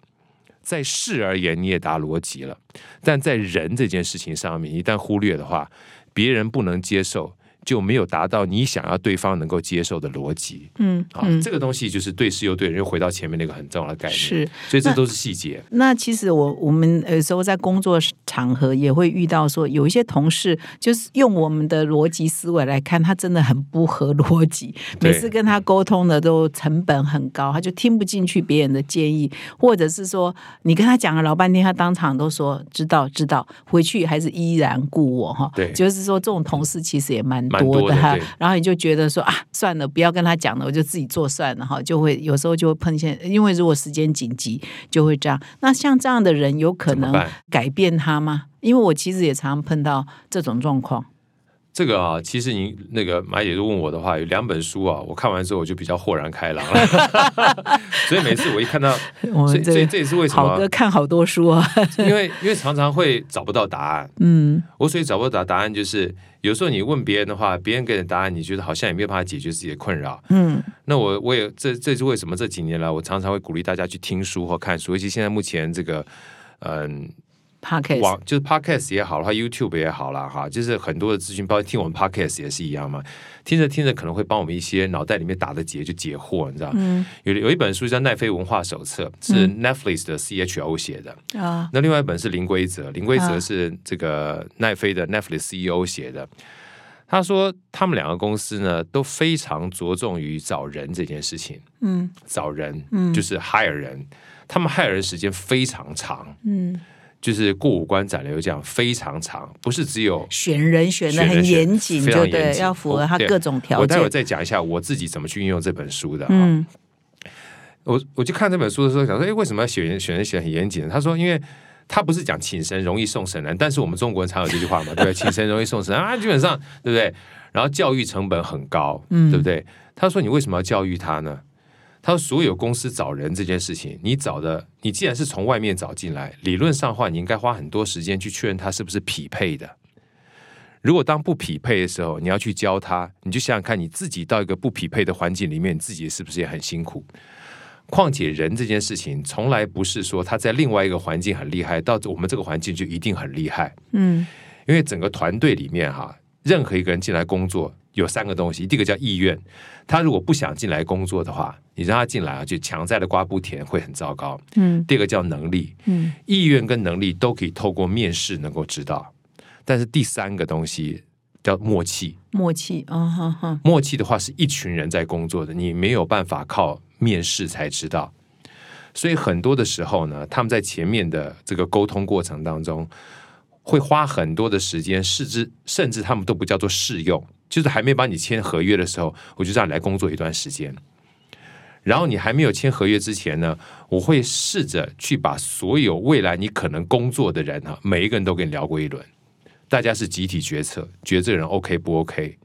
在事而言，你也答逻辑了，但在人这件事情上面，一旦忽略的话，别人不能接受，就没有达到你想要对方能够接受的逻辑
嗯
啊。这个东西就是对事又对人，又回到前面那个很重要的概念。
是。
所以这都是细节。
那其实我我们有时候在工作场合也会遇到说，有一些同事就是用我们的逻辑思维来看，他真的很不合逻辑。每次跟他沟通的都成本很高，他就听不进去别人的建议，或者是说你跟他讲了老半天，他当场都说知道知道，回去还是依然故我哈。
对
就是说这种同事其实也蛮
蛮多的
多哈
对。
然后你就觉得说啊，算了，不要跟他讲了，我就自己做算了哈。就会有时候就会碰见，因为如果时间紧急，就会这样。那像这样的人，有可能改变他吗？因为我其实也常常碰到这种状况。
这个啊，其实您那个马姐就问我的话，有两本书啊，我看完之后我就比较豁然开朗了。所以每次我一看到，所以这这也是为什
好哥
么，
看好多书啊，
因为因为常常会找不到答案。
嗯
我所以找不到答案，就是有时候你问别人的话，别人给的答案，你觉得好像也没有办法解决自己的困扰。
嗯
那我我也这这是为什么这几年来，我常常会鼓励大家去听书或看书，尤其现在目前这个嗯
o c
网就是 podcast 也好了，YouTube 也好了哈，就是很多的资讯，包括听我们 podcast 也是一样嘛。听着听着，可能会帮我们一些脑袋里面打的结就解惑，你知道？
嗯
有有一本书叫《奈飞文化手册》，是 Netflix 的 CHO 写的。
啊
那另外一本是零规则，零规则
啊
是这个奈飞的 Netflix CEO 写的。他说，他们两个公司呢都非常着重于找人这件事情，
嗯
找人，
嗯
就是 hire 人。他们 hire 人时间非常长，
嗯，
就是过五关斩六将非常长，不是只有
选人选的很严谨，就对，要符合他
对
各种条件
我待会儿。再讲一下我自己怎么去运用这本书的。
嗯
我我去看这本书的时候，想说，哎，为什么要选人选人选很严谨？他说，因为他不是讲请神容易送神难，但是我们中国人常有这句话嘛，对不对？请神容易送神难啊，基本上对不对？然后教育成本很高，
嗯
对不对？他说，你为什么要教育他呢？他说，所有公司找人这件事情，你找的，你既然是从外面找进来，理论上的话，你应该花很多时间去确认他是不是匹配的。如果当不匹配的时候，你要去教他，你就想想看，你自己到一个不匹配的环境里面，你自己是不是也很辛苦？况且人这件事情，从来不是说他在另外一个环境很厉害，到我们这个环境就一定很厉害。
嗯
因为整个团队里面哈，任何一个人进来工作有三个东西，第一个叫意愿，他如果不想进来工作的话，你让他进来啊，就强在的瓜不甜会很糟糕。
嗯。
第二个叫能力，
嗯。
意愿跟能力都可以透过面试能够知道，但是第三个东西叫默契。
默契，啊哈哈，
默契的话是一群人在工作的，你没有办法靠面试才知道。所以很多的时候呢，他们在前面的这个沟通过程当中，会花很多的时间，甚至甚至他们都不叫做试用，就是还没把你签合约的时候，我就让你来工作一段时间。然后你还没有签合约之前呢，我会试着去把所有未来你可能工作的人哈，每一个人都跟你聊过一轮，大家是集体决策，觉得这个人 OK 不 OK，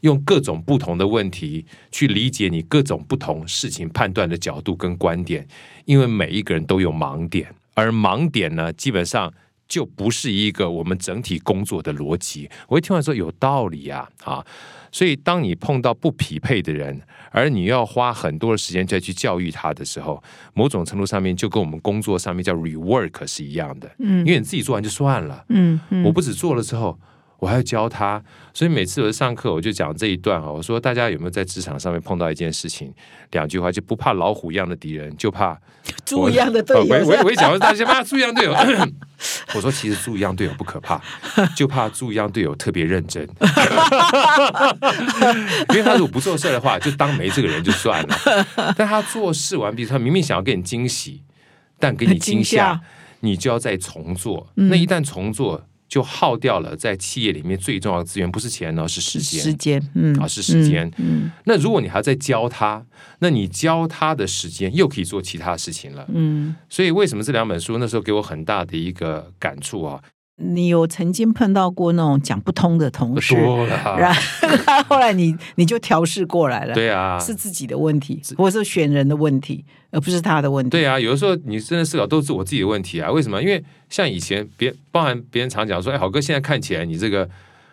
用各种不同的问题去理解你各种不同事情判断的角度跟观点，因为每一个人都有盲点，而盲点呢，基本上就不是一个我们整体工作的逻辑。我一听完说有道理呀、啊，所以当你碰到不匹配的人，而你要花很多的时间再去教育他的时候，某种程度上面就跟我们工作上面叫 rework 是一样的，
嗯
因为你自己做完就算了。
嗯嗯，
我不止做了之后，我还要教他，所以每次我上课我就讲这一段哈，我说大家有没有在职场上面碰到一件事情，两句话就不怕老虎一样的敌人，就怕
猪一样的队
友我
友，
我我一讲，大家怕猪一样队友。我说其实猪一样队友不可怕，就怕猪一样队友特别认真，因为他如果不做事的话，就当没这个人就算了。但他做事完毕，他明明想要给你惊喜，但给你惊
惊吓
吓，你就要再重做。
嗯
那一旦重做，就耗掉了在企业里面最重要的资源，不是钱呢，是时间。
时间，嗯
啊是时间
嗯
那如果你还要再教他，那你教他的时间又可以做其他事情了。
嗯，
所以为什么这两本书那时候给我很大的一个感触啊？
你有曾经碰到过那种讲不通的同事，
多了啊，
然后后来你你就调试过来了，
对啊，
是自己的问题，或者是选人的问题，而不是他的问题。
对啊，有的时候你真的思考都是我自己的问题啊。为什么？因为像以前别，包含别人常讲说，哎，好哥现在看起来你这个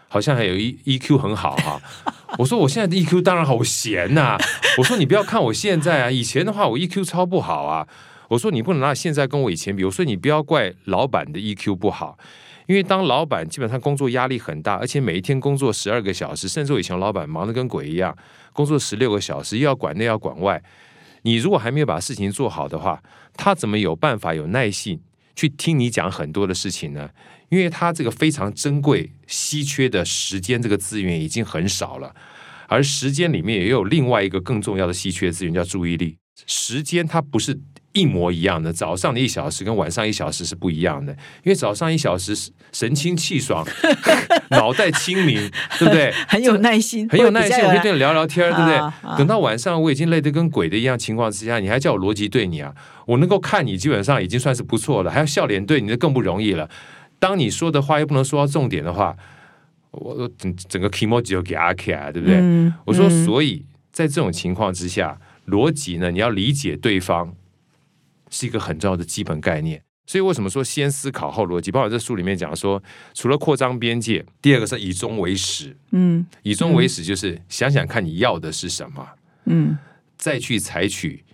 好像还有 E E Q 很好哈、我说我现在的 EQ 当然好闲呐、我说你不要看我现在啊，以前的话我 EQ 超不好啊。我说你不能拿现在跟我以前比。我说你不要怪老板的 EQ 不好，因为当老板基本上工作压力很大，而且每一天工作十二个小时，甚至我以前老板忙得跟鬼一样，工作十六个小时，又要管内要管外。你如果还没有把事情做好的话，他怎么有办法有耐性去听你讲很多的事情呢？因为他这个非常珍贵、稀缺的时间这个资源已经很少了，而时间里面也有另外一个更重要的稀缺资源，叫注意力。时间它不是一模一样的，早上的一小时跟晚上一小时是不一样的，因为早上一小时神清气爽，脑袋清明，对不对？
很有耐心，
很有耐心，我可以跟你聊聊天，对不对？
啊啊
等到晚上我已经累得跟鬼的一样情况之下，你还叫我逻辑对你啊？我能够看你，基本上已经算是不错了，还要笑脸对你，那更不容易了。当你说的话又不能说到重点的话，我我整整个 emoji 就给阿 K 啊，对不对？
嗯
我说，
嗯
所以在这种情况之下，逻辑呢，你要理解对方是一个很重要的基本概念。所以为什么说先思考后逻辑？包括这书里面讲说，除了扩张边界，第二个是以终为始。
嗯
以终为始就是想想看你要的是什么，
嗯
再去采取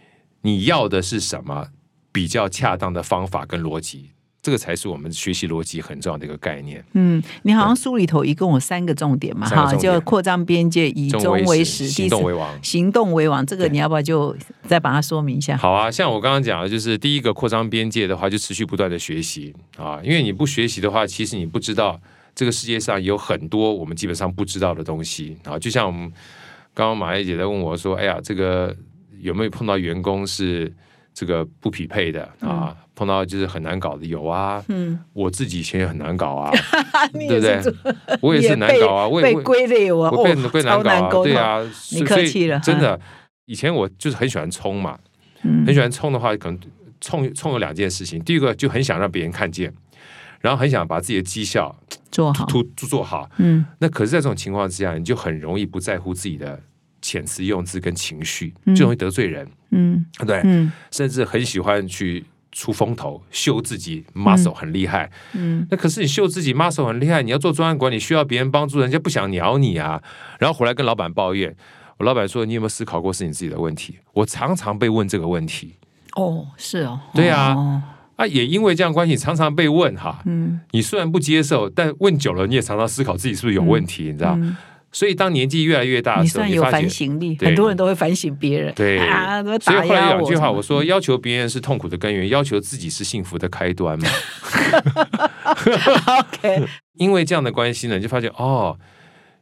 你要的是什么比较恰当的方法跟逻辑，这个才是我们学习逻辑很重要的一个概念。
嗯，你好像书里头一共有三个重点嘛，哈，就扩张边界，以终为
为
始，
行动为王。
行动为王，这个你要不要就再把它说明一下？
好啊，像我刚刚讲的，就是第一个扩张边界的话，就持续不断的学习啊，因为你不学习的话，其实你不知道这个世界上有很多我们基本上不知道的东西啊。就像我们刚刚马丽姐在问我说：“哎呀，这个有没有碰到员工是这个不匹配的啊，碰到就是很难搞的有啊。
嗯，
我自己以前也很难搞啊，
你
对不对？我也是难搞啊，我也
被
我
归类我
我被
哦
被难搞啊，
难。
对啊，
你
所以
客气了
真的，以前我就是很喜欢冲嘛，
嗯
很喜欢冲的话，可能冲冲有两件事情，第一个就很想让别人看见，然后很想把自己的绩效
做好，
突做好。
嗯
那可是，在这种情况之下，你就很容易不在乎自己的遣词用字跟情绪，
嗯
就容易得罪人，
嗯
对？
嗯
甚至很喜欢去出风头，秀自己 muscle 很厉害。
嗯
那可是你秀自己 muscle 很厉害，你要做专案管理，需要别人帮助，人家不想鸟你啊，然后回来跟老板抱怨。我老板说：“你有没有思考过是你自己的问题？”我常常被问这个问题
哦，是哦，
对啊
哦
啊，也因为这样关系，常常被问哈。
嗯
你虽然不接受，但问久了，你也常常思考自己是不是有问题，你知道？
嗯
所以当年纪越来越大的时候，
你算有反省力，很多人都会反省别人，
对。
啊，
所以后来有两句话，我说要求别人是痛苦的根源，要求自己是幸福的开端嘛。
OK，
因为这样的关系呢，你就发现哦，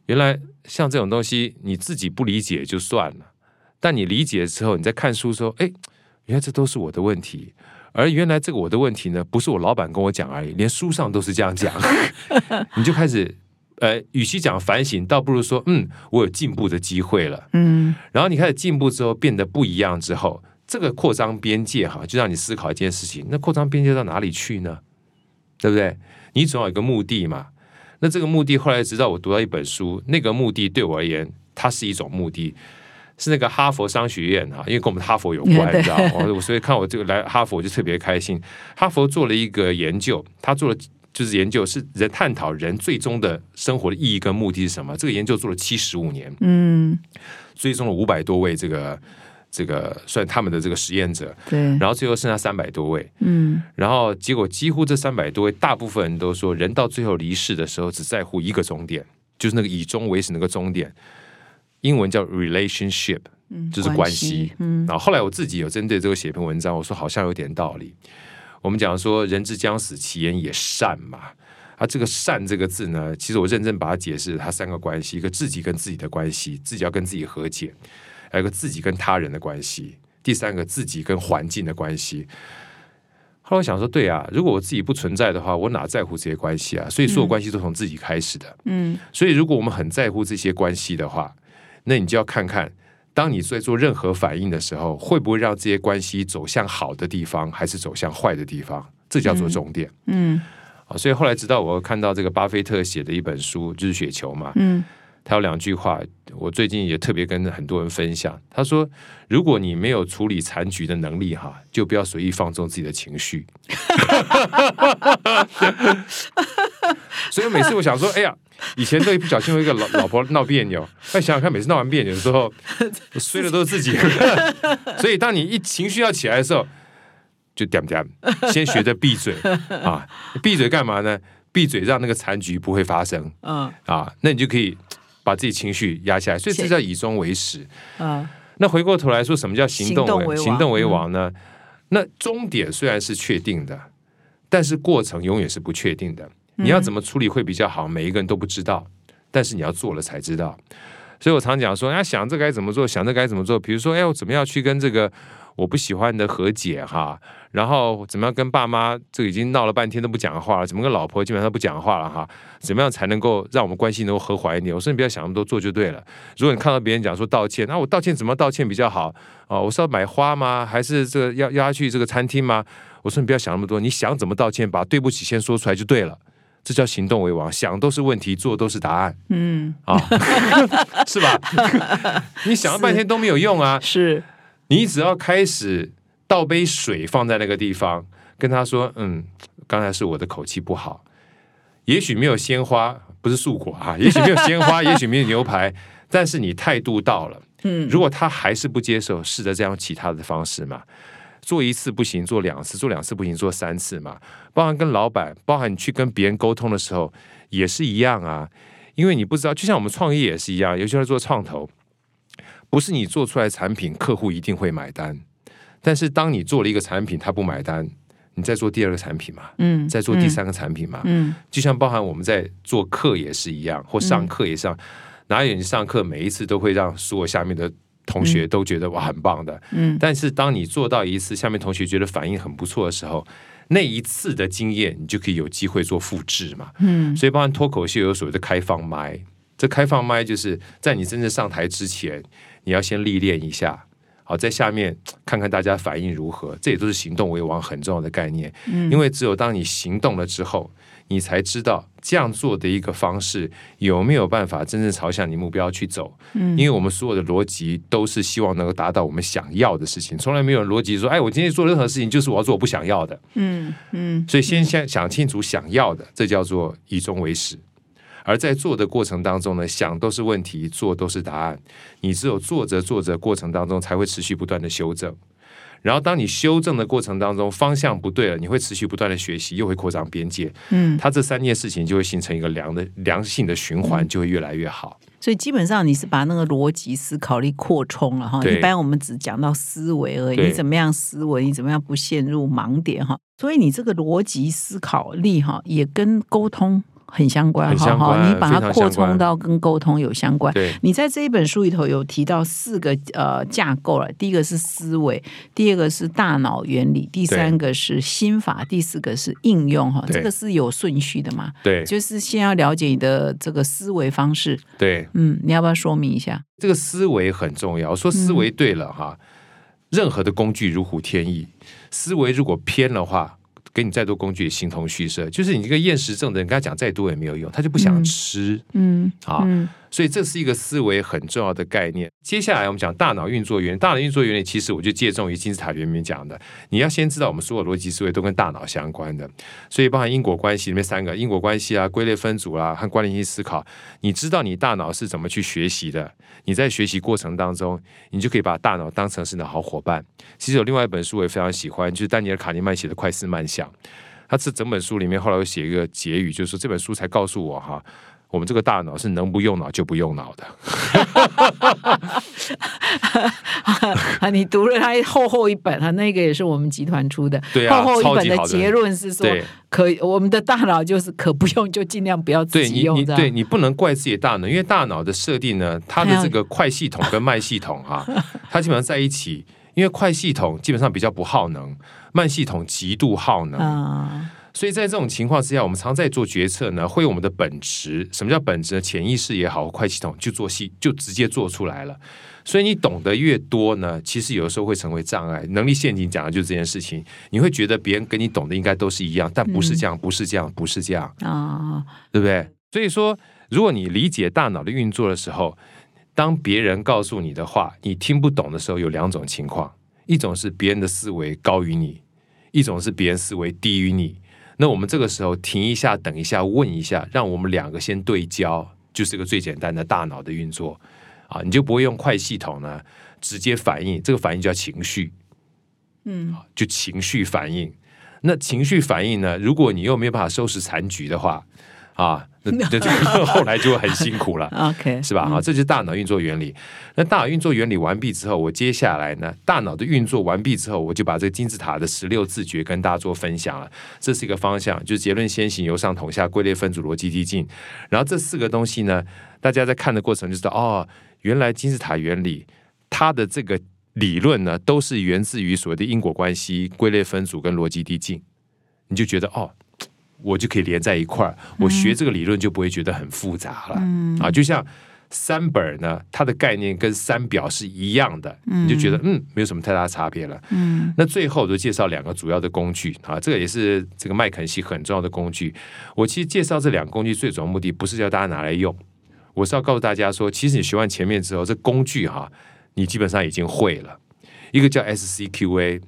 原来像这种东西，你自己不理解就算了，但你理解之后，你在看书的时候，哎，原来这都是我的问题。而原来这个我的问题呢，不是我老板跟我讲而已，连书上都是这样讲，你就开始，呃，与其讲反省，倒不如说，嗯，我有进步的机会了。
嗯
然后你开始进步之后，变得不一样之后，这个扩张边界哈，就让你思考一件事情：那扩张边界到哪里去呢？对不对？你总要有一个目的嘛。那这个目的后来直到我读到一本书，那个目的对我而言，它是一种目的，是那个哈佛商学院哈，因为跟我们哈佛有关，你知道吗？我所以看我这个来哈佛，我就特别开心。哈佛做了一个研究，他做了。就是研究是人探讨人最终的生活的意义跟目的是什么？这个研究做了七十五年，
嗯，
追踪了五百多位这个这个算他们的这个实验者，
对，
然后最后剩下三百多位，
嗯
然后结果几乎这三百多位，大部分人都说，人到最后离世的时候只在乎一个终点，就是那个以终为始那个终点，英文叫 relationship，
嗯，
就是关系
嗯
然后后来我自己有针对这个写一篇文章，我说好像有点道理。我们讲说人之将死，其言也善嘛。啊，这个善这个字呢，其实我认真把它解释，它三个关系：一个自己跟自己的关系，自己要跟自己和解；还有一个自己跟他人的关系；第三个自己跟环境的关系。后来我想说，对啊，如果我自己不存在的话，我哪在乎这些关系啊？所以所有关系都从自己开始的。
嗯
所以，如果我们很在乎这些关系的话，那你就要看看，当你在做任何反应的时候，会不会让这些关系走向好的地方，还是走向坏的地方？这叫做重点
嗯
啊！所以后来，直到我看到这个巴菲特写的一本书，就是《雪球》嘛，
嗯
他有两句话，我最近也特别跟很多人分享。他说：“如果你没有处理残局的能力，哈，就不要随意放纵自己的情绪。”所以每次我想说，哎呀，以前都一不小心和一个老老婆闹别扭，那想想看，每次闹完别扭的时候，睡的都是自己。所以当你一情绪要起来的时候，就点点，先学着闭嘴啊！闭嘴干嘛呢？闭嘴让那个残局不会发生。
嗯
啊，那你就可以把自己情绪压下来，所以这叫以终为始。
嗯
那回过头来说，什么叫行动为
行动为王
呢？那终点虽然是确定的，但是过程永远是不确定的。你要怎么处理会比较好，每一个人都不知道，但是你要做了才知道。所以我常讲说，哎，想这该怎么做，想这该怎么做。比如说，哎，我怎么样去跟这个我不喜欢的和解哈？然后怎么样跟爸妈这已经闹了半天都不讲话了？怎么跟老婆基本上不讲话了哈？怎么样才能够让我们关系能够和缓一点？我说你不要想那么多，做就对了。如果你看到别人讲说道歉，那我道歉怎么道歉比较好？哦，我是要买花吗？还是这个要要他去这个餐厅吗？我说你不要想那么多，你想怎么道歉，把对不起先说出来就对了。这叫行动为王，想都是问题，做都是答案
嗯，
啊，是吧？你想了半天都没有用啊！
是
你只要开始倒杯水放在那个地方，跟他说：“嗯，刚才是我的口气不好，也许没有鲜花，不是素果啊，也许没有鲜花，也许没有牛排，但是你态度到了。
嗯
如果他还是不接受，试着这样其他的方式嘛。做一次不行，做两次，做两次不行，做三次嘛。包含跟老板，包含你去跟别人沟通的时候，也是一样啊。因为你不知道，就像我们创业也是一样，尤其是做创投，不是你做出来产品客户一定会买单，但是当你做了一个产品他不买单，你再做第二个产品嘛，
嗯
再做第三个产品嘛，
嗯。
就像包含我们在做课也是一样，或上课也是一样，哪有你上课每一次都会让所有下面的同学都觉得哇很棒的。
嗯。
但是当你做到一次，下面同学觉得反应很不错的时候，那一次的经验你就可以有机会做复制嘛。
嗯。
所以，包含脱口秀有所谓的开放麦，这开放麦就是在你真正上台之前，你要先历练一下。好，在下面看看大家反应如何，这也都是行动为王很重要的概念。
嗯
因为只有当你行动了之后，你才知道这样做的一个方式有没有办法真正朝向你目标去走。
嗯
因为我们所有的逻辑都是希望能够达到我们想要的事情，从来没有逻辑说，哎，我今天做任何事情就是我要做我不想要的。
嗯嗯
所以先想想清楚想要的，这叫做以终为始。而在做的过程当中呢，想都是问题，做都是答案。你只有做着做着过程当中，才会持续不断的修正。然后，当你修正的过程当中方向不对了，你会持续不断的学习，又会扩张边界。
嗯，
它这三件事情就会形成一个良的良性的循环，就会越来越好。
所以基本上你是把那个逻辑思考力扩充了哈。一般我们只讲到思维而已，你怎么样思维，你怎么样不陷入盲点哈。所以你这个逻辑思考力哈，也跟沟通很相关哈。你把它扩充到跟沟通有相关。
对
你在这一本书里头有提到四个呃架构了，第一个是思维，第二个是大脑原理，第三个是心法，第四个是应用哈。这个是有顺序的嘛？
对
就是先要了解你的这个思维方式。
对，
嗯，你要不要说明一下？
这个思维很重要。说思维对了哈，任何的工具如虎添翼，思维如果偏的话。给你再多工具也形同虚设，就是你这个厌食症的人，跟他讲再多也没有用，他就不想吃、
嗯
啊。
嗯
所以这是一个思维很重要的概念。接下来我们讲大脑运作原理，大脑运作原理其实我就借重于金字塔里面讲的，你要先知道我们所有逻辑思维都跟大脑相关的，所以包含因果关系里面三个因果关系啊、归类分组啊和关联性思考，你知道你大脑是怎么去学习的，你在学习过程当中，你就可以把大脑当成是你的好伙伴。其实有另外一本书我也非常喜欢，就是丹尼尔卡尼曼写的《快思慢想》，他这整本书里面后来有写一个结语，就是说这本书才告诉我哈。我们这个大脑是能不用脑就不用脑的，
啊，你读了他厚厚一本啊，那个也是我们集团出的，
对啊
厚厚一本
的
结论是说，可以，我们的大脑就是可不用就尽量不要自己用，这样。
你对你不能怪自己的大脑，因为大脑的设定呢，它的这个 快系统跟慢系统啊、它基本上在一起，因为快系统基本上比较不耗能，慢系统极度耗能，
啊，
所以在这种情况之下，我们常在做决策呢，会用我们的本质，什么叫本质呢？潜意识也好，快系统就做戏就直接做出来了。所以你懂得越多呢，其实有的时候会成为障碍。能力陷阱讲的就是这件事情，你会觉得别人跟你懂的应该都是一样，但不是这样，不是这样，不是这样。
啊，
对不对？所以说，如果你理解大脑的运作的时候，当别人告诉你的话，你听不懂的时候，有两种情况：一种是别人的思维高于你，一种是别人思维低于你。那我们这个时候停一下，等一下，问一下，让我们两个先对焦，就是个最简单的大脑的运作啊，你就不会用快系统呢直接反应，这个反应叫情绪，
嗯
就情绪反应。那情绪反应呢？如果你又没有办法收拾残局的话，啊，那 那这个 后来就会很辛苦了。
OK，
是吧？啊，这就是大脑运作原理。那大脑运作原理完毕之后，我接下来呢，大脑的运作完毕之后，我就把这个金字塔的十六字诀跟大家做分享了。这是一个方向，就是结论先行，由上统下，归类分组，逻辑递进。然后这四个东西呢，大家在看的过程就知道，哦，原来金字塔原理它的这个理论呢，都是源自于所谓的因果关系、归类分组跟逻辑递进。你就觉得哦，我就可以连在一块儿，我学这个理论就不会觉得很复杂了。啊，就像三本呢，它的概念跟三表是一样的，你就觉得嗯，没有什么太大差别了。
嗯
那最后我就介绍两个主要的工具啊，这个也是这个麦肯锡很重要的工具。我其实介绍这两个工具最主要目的不是叫大家拿来用，我是要告诉大家说，其实你学完前面之后，这工具哈、你基本上已经会了。一个叫 SCQA。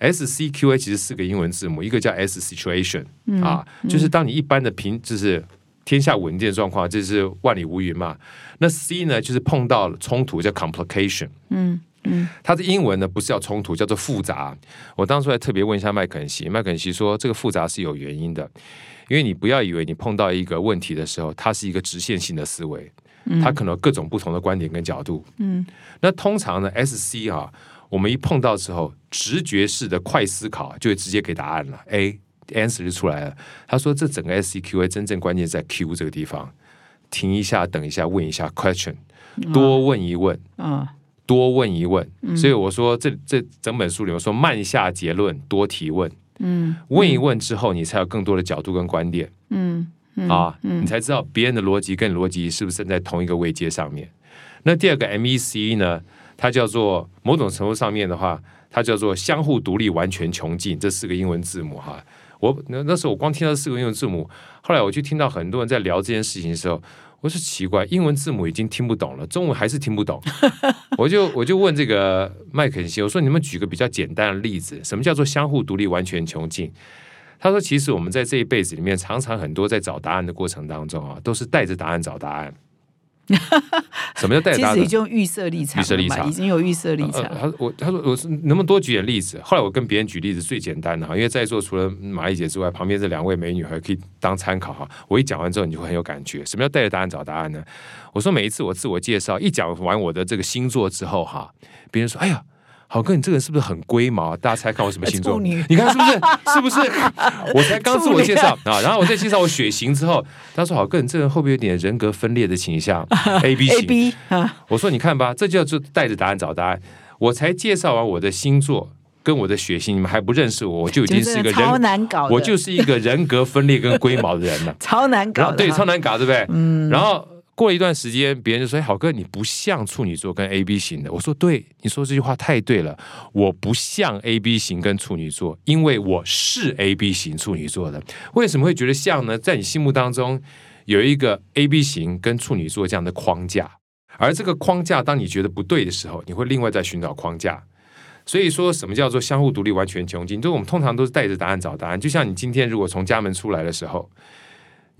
SCQA 其实四个英文字母，一个叫 S situation、啊，就是当你一般的平就是天下稳定的状况，这是万里无云嘛。那 C 呢，就是碰到了冲突叫 complication，
嗯嗯
它的英文呢不是叫冲突，叫做复杂。我当初还特别问一下麦肯锡，麦肯锡说这个复杂是有原因的，因为你不要以为你碰到一个问题的时候，它是一个直线性的思维，它可能有各种不同的观点跟角度。
嗯
那通常呢，SC 啊，我们一碰到之后，直觉式的快思考就会直接给答案了，A answer 就出来了。他说这整个 SCQA 真正关键在 Q 这个地方，停一下，等一下，问一下 question，多问一问。
啊
多问一问。所以我说这这整本书里面说慢下结论，多提问。
嗯
问一问之后，你才有更多的角度跟观点。
嗯嗯
啊，
嗯
你才知道别人的逻辑跟你逻辑是不是站在同一个位阶上面。那第二个 MEC 呢，它叫做某种程度上面的话，它叫做相互独立、完全穷尽，这四个英文字母哈。我那那时候我光听到四个英文字母，后来我就听到很多人在聊这件事情的时候，我说奇怪，英文字母已经听不懂了，中文还是听不懂。我就我就问这个麦肯锡，我说你们举个比较简单的例子，什么叫做相互独立、完全穷尽？他说：“其实我们在这一辈子里面，常常很多在找答案的过程当中啊，都是带着答案找答案。什么叫带着
其
答案找？
实已经预设立场，
预设立场
已经有预设立
呃
场。
他我他说我是能不能多举点例子？后来我跟别人举例子最简单的哈，因为在座除了马丽姐之外，旁边这两位美女还可以当参考哈。我一讲完之后，你就会很有感觉。什么叫带着答案找答案呢？我说每一次我自我介绍一讲完我的这个星座之后哈，别人说：哎呀。”好哥，你这个人是不是很龟毛？大家猜看我什么星座？你看是不是？是不是？我才刚自我介绍啊，然后我再介绍我血型之后，他说：“好哥，你这个人会不会有点人格分裂的倾向？A B 型
A B 啊，
我说你看吧，这叫做带着答案找答案。我才介绍完我的星座跟我的血型，你们还不认识我，我就已经是一个
超
人，
难搞，
我就是一个人格分裂跟龟毛的人了。
超难搞
对，超难搞，对不对？嗯。然后过一段时间，别人就说：“哎，好哥，你不像处女座跟 A B 型的。”我说：“对，你说这句话太对了，我不像 A B 型跟处女座，因为我是 A B 型处女座的。为什么会觉得像呢？在你心目当中有一个 A B 型跟处女座这样的框架，而这个框架当你觉得不对的时候，你会另外再寻找框架。所以说什么叫做相互独立、完全穷尽？就我们通常都是带着答案找答案。就像你今天如果从家门出来的时候，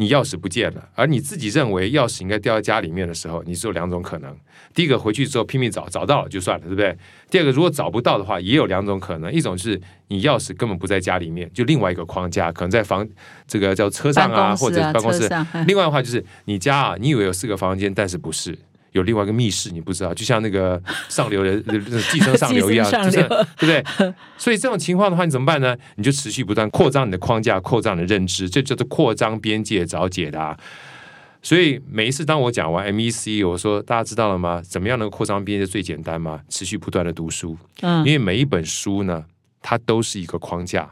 你钥匙不见了，而你自己认为钥匙应该掉在家里面的时候，你只有两种可能：第一个回去之后拼命找，找到了就算了，对不对？第二个如果找不到的话，也有两种可能，一种是你钥匙根本不在家里面，就另外一个框架，可能在房这个叫车上啊，或者办公室。另外的话就是你家啊，你以为有四个房间，但是不是。有另外一个密室，你不知道，就像那个 上流的呃寄生上流一样，就是
流
对不对？所以这种情况的话，你怎么办呢？你就持续不断扩张你的框架，扩张你的认知，这叫做扩张边界，找解答。所以每一次当我讲完 MEC，我说大家知道了吗？怎么样能够扩张边界最简单吗？持续不断的读书，
嗯
因为每一本书呢，它都是一个框架。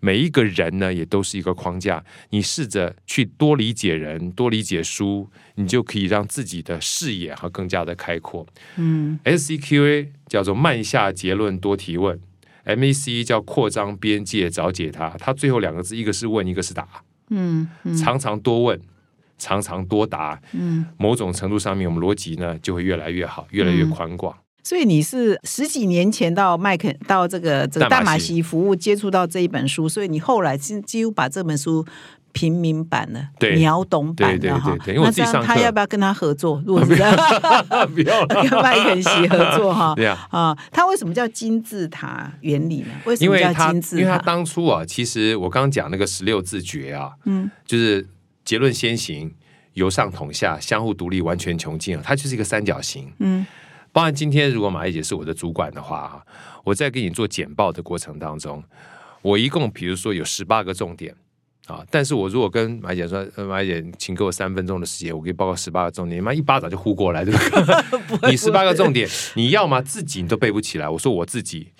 每一个人呢，也都是一个框架。你试着去多理解人，多理解书，你就可以让自己的视野和更加的开阔。
嗯
SCQA 叫做慢下结论，多提问；MEC 叫扩张边界，找解它。它最后两个字，一个是问，一个是答。
嗯嗯
常常多问，常常多答。
嗯，
某种程度上面，我们逻辑呢就会越来越好，越来越宽广。
所以你是十几年前到麦肯到这个这个
淡马
淡马
锡
锡服务接触到这一本书，所以你后来几几乎把这本书。平民版了，
对
秒懂版
对对
了哈那这样他要不要跟他合作？如果是
不要，
跟麦肯锡合作哈？
对呀。
啊，他为什么叫金字塔原理呢？为什么叫金字塔
因为他
塔？
当初啊，其实我刚刚讲那个十六字诀啊，
嗯，
就是结论先行，由上统下，相互独立，完全穷尽啊，它就是一个三角形。
嗯，
包含今天如果马丽姐是我的主管的话啊，我在给你做简报的过程当中，我一共比如说有十八个重点。啊！但是我如果跟马姐说，呃，马姐，请给我三分钟的时间，我给你报告十八个重点，你妈一巴掌就呼过来，对 不对？你十八个重点，你要么自己你都背不起来，我说我自己，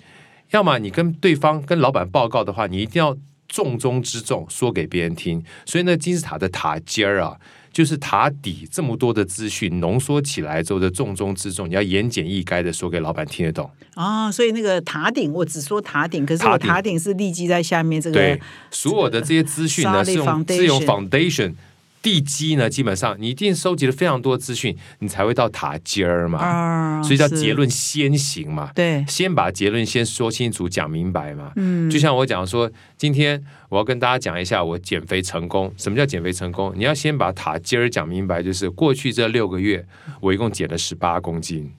要么你跟对方跟老板报告的话，你一定要重中之重说给别人听。所以那金字塔的塔尖儿啊，就是塔底这么多的资讯浓缩起来之后的重中之重，你要言简意赅的说给老板听得懂。
啊，所以那个塔顶，我只说塔顶，可是我
塔顶
是立基在下面这个
对，所有的这些资讯呢是用是用 foundation 地基呢，基本上你一定收集了非常多的资讯，你才会到塔尖儿嘛。
啊，
所以叫结论先行嘛。
对，
先把结论先说清楚、讲明白嘛。
嗯，
就像我讲说，今天我要跟大家讲一下我减肥成功。什么叫减肥成功？你要先把塔尖儿讲明白，就是过去这六个月，我一共减了十八公斤。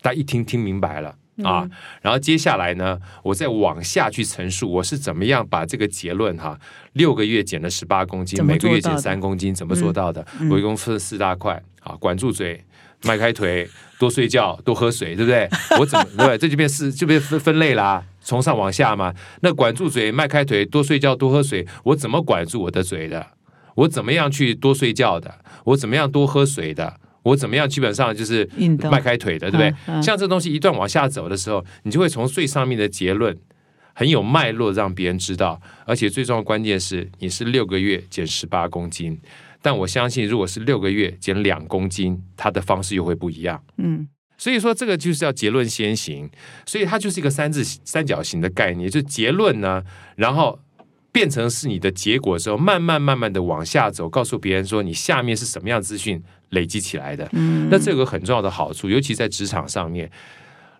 大家一听听明白了。啊，然后接下来呢，我再往下去陈述我是怎么样把这个结论哈，六个月减了十八公斤，每个月减三公斤，怎么做到的？
嗯
我一共分四大块啊，管住嘴，迈开腿，多睡觉，多喝水，对不对？我怎么对不 对？这就变四就变分分类啦，从上往下嘛。那管住嘴，迈开腿，多睡觉，多喝水，我怎么管住我的嘴的？我怎么样去多睡觉的？我怎么样多喝水的？我怎么样，基本上就是迈开腿的，对不对？
嗯嗯
像这东西一段往下走的时候，你就会从最上面的结论很有脉络，让别人知道。而且最重要的关键是，你是六个月减十八公斤，但我相信，如果是六个月减两公斤，它的方式又会不一样。
嗯
所以说，这个就是要结论先行，所以它就是一个三字三角形的概念，就结论呢，然后变成是你的结果之后，慢慢慢慢的往下走，告诉别人说你下面是什么样资讯累积起来的。
嗯，
那这个很重要的好处，尤其在职场上面，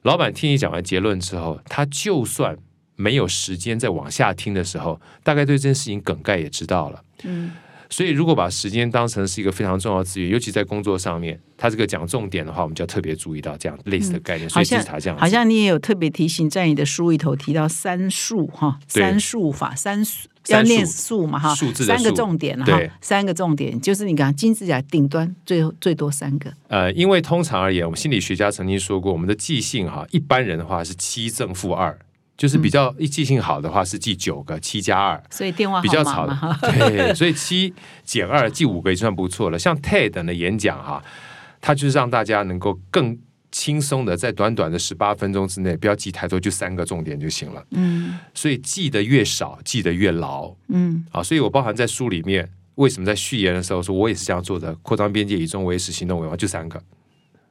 老板听你讲完结论之后，他就算没有时间再往下听的时候，大概对这件事情梗概也知道了。
嗯
所以，如果把时间当成是一个非常重要的资源，尤其在工作上面，他这个讲重点的话，我们就要特别注意到这样类似的概念。所以，
好像
就是他这样，
好像你也有特别提醒，在你的书里头提到三数哈，三数法，三数
三数
要念数嘛哈，
数字
三个重点哈
对，
三个重点就是你讲金字塔顶端最最多三个，
呃，因为通常而言，我们心理学家曾经说过，我们的记性哈，一般人的话是七正负二，就是比较一记性好的话是记九个，七加二。
所以电话
比较吵的
哈，，
对，所以七减二记五个已经算不错了。像 TED 的演讲哈，它就是让大家能够更轻松的在短短的十八分钟之内，不要记太多，就三个重点就行了。
嗯
所以记得越少，记得越牢
嗯
啊。所以我包含在书里面，为什么在序言的时候说我也是这样做的？扩张边界，以终为始，行动为王，就三个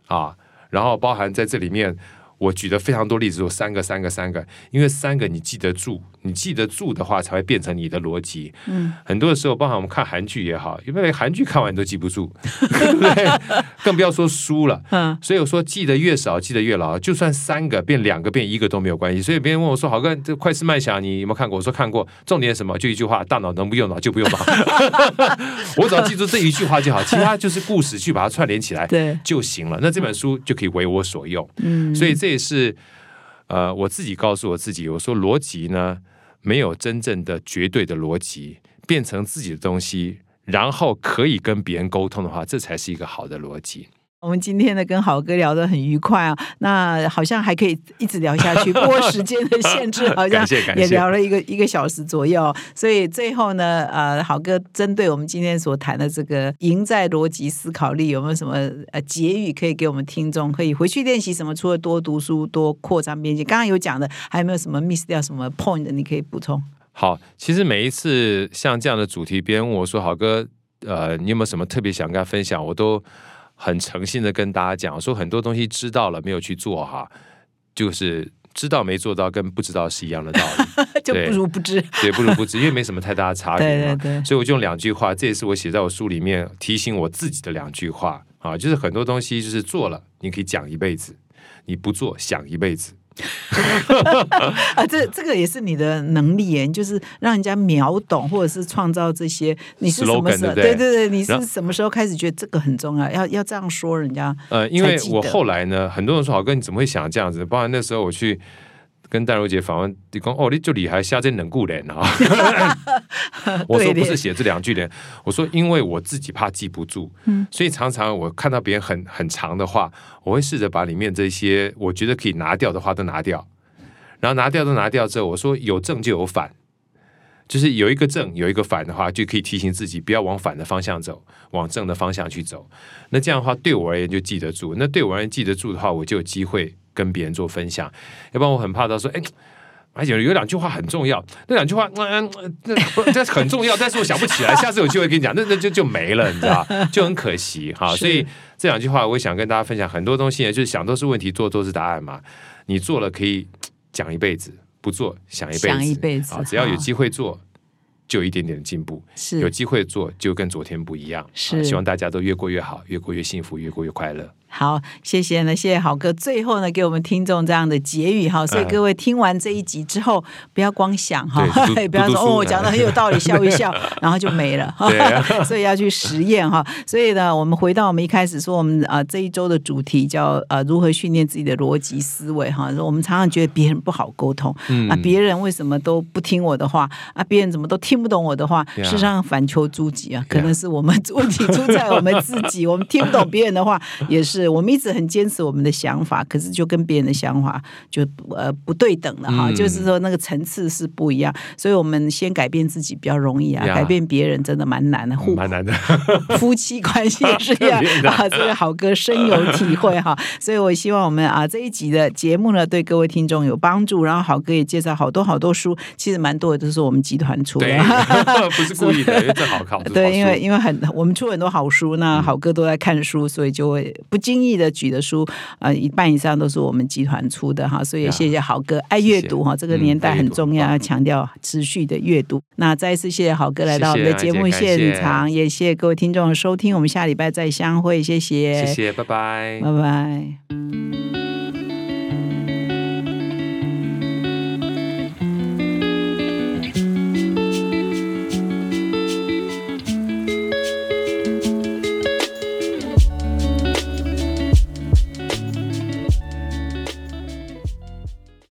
啊。然后包含在这里面。我举的非常多例子，有三个、三个、三个，因为三个你记得住，你记得住的话，才会变成你的逻辑。
嗯，
很多的时候，包含我们看韩剧也好，因为韩剧看完你都记不住，对不对？更不要说书了。
嗯
所以我说，记得越少，记得越牢。就算三个变两个变一个都没有关系。所以别人问我说：“好哥，这快思慢想你有没有看过？”我说看过。重点是什么？就一句话：大脑能不用脑就不用脑。我只要记住这一句话就好，其他就是故事去把它串联起来
对，
就行了。那这本书就可以为我所用。
嗯，
所以这也是呃我自己告诉我自己，我说逻辑呢没有真正的绝对的逻辑，变成自己的东西，然后可以跟别人沟通的话，这才是一个好的逻辑。
我们今天呢跟好哥聊得很愉快啊，那好像还可以一直聊下去，不过时间的限制好像也聊了一个一个小时左右，所以最后呢，呃，好哥针对我们今天所谈的这个赢在逻辑思考力，有没有什么呃结语可以给我们听众可以回去练习什么？除了多读书、多扩张边界，刚刚有讲的，还有没有什么 miss 掉什么 point？你可以补充。
好，其实每一次像这样的主题，别人问我说：“好哥，呃，你有没有什么特别想跟他分享？”我都很诚信的跟大家讲，说很多东西知道了没有去做哈，就是知道没做到，跟不知道是一样的道理。
就不如不知。
对，不如不知，因为没什么太大的差 别嘛。
对对对，
所以我就用两句话，这也是我写在我书里面提醒我自己的两句话啊，就是很多东西就是做了，你可以讲一辈子；你不做，想一辈子。
啊，这这个也是你的能力耶，就是让人家秒懂，或者是创造这些。你是什么时候？
对不对
对对，你是什么时候开始觉得这个很重要？要要这样说人家？
呃，因为我后来呢，很多人说好哥你怎么会想这样子？包含那时候我去跟戴茹姐访问，你讲哦，你就厉害，下这冷固人啊。我说不是写这两句的，我说因为我自己怕记不住，
嗯
所以常常我看到别人很很长的话，我会试着把里面这些我觉得可以拿掉的话都拿掉，然后拿掉都拿掉之后，我说有正就有反。就是有一个正，有一个反的话，就可以提醒自己不要往反的方向走，往正的方向去走。那这样的话，对我而言就记得住。那对我而言记得住的话，我就有机会跟别人做分享。要不然我很怕到说，哎。而且有两句话很重要，那两句话，嗯，嗯这这很重要，但是我想不起来，下次有机会跟你讲，那那就就没了，你知道，就很可惜哈。所以这两句话，我也想跟大家分享。很多东西呢，就是想都是问题，做都是答案嘛。你做了可以讲一辈子，不做想一辈子，
想一辈子
啊，只要有机会做，就有一点点的进步。有机会做，就跟昨天不一样。
是
啊希望大家都越过越好，越过越幸福，越过越快乐。
好，谢谢呢，谢谢好哥。最后呢，给我们听众这样的结语哈，所以
嗯
各位听完这一集之后，不要光想哈 不要说哦，我讲的很有道理，笑一笑，然后就没了。所以要去实验哈。所以呢，我们回到我们一开始说，我们啊、呃这一周的主题叫呃如何训练自己的逻辑思维哈。说我们常常觉得别人不好沟通，
嗯
啊，别人为什么都不听我的话啊？别人怎么都听不懂我的话？事实上反求诸己啊，可能是我们问题出在我们自己，我们听不懂别人的话，也是是我们一直很坚持我们的想法，可是就跟别人的想法就呃不对等了哈，
嗯
就是说那个层次是不一样，所以我们先改变自己比较容易啊，改变别人真的蛮难的，互
蛮难的。
夫妻关系也是这样 啊，这个好哥深有体会哈，所以我希望我们啊这一集的节目呢，对各位听众有帮助，然后好哥也介绍好多好多书，其实蛮多的都是我们集团出的
对。，不是故意的，因为正好看。
对，因为因为很我们出很多好书，
嗯
那好哥都在看书，所以就会不经意的举的书，呃，一半以上都是我们集团出的哈，所以谢谢好哥爱阅读哈，这个
嗯
年代很重要，要强调持续的阅读。那再一次谢谢好哥来到我们的节目现场，也谢谢各位听众的收听，我们下礼拜再相会，谢谢，
谢谢，拜拜。
拜拜。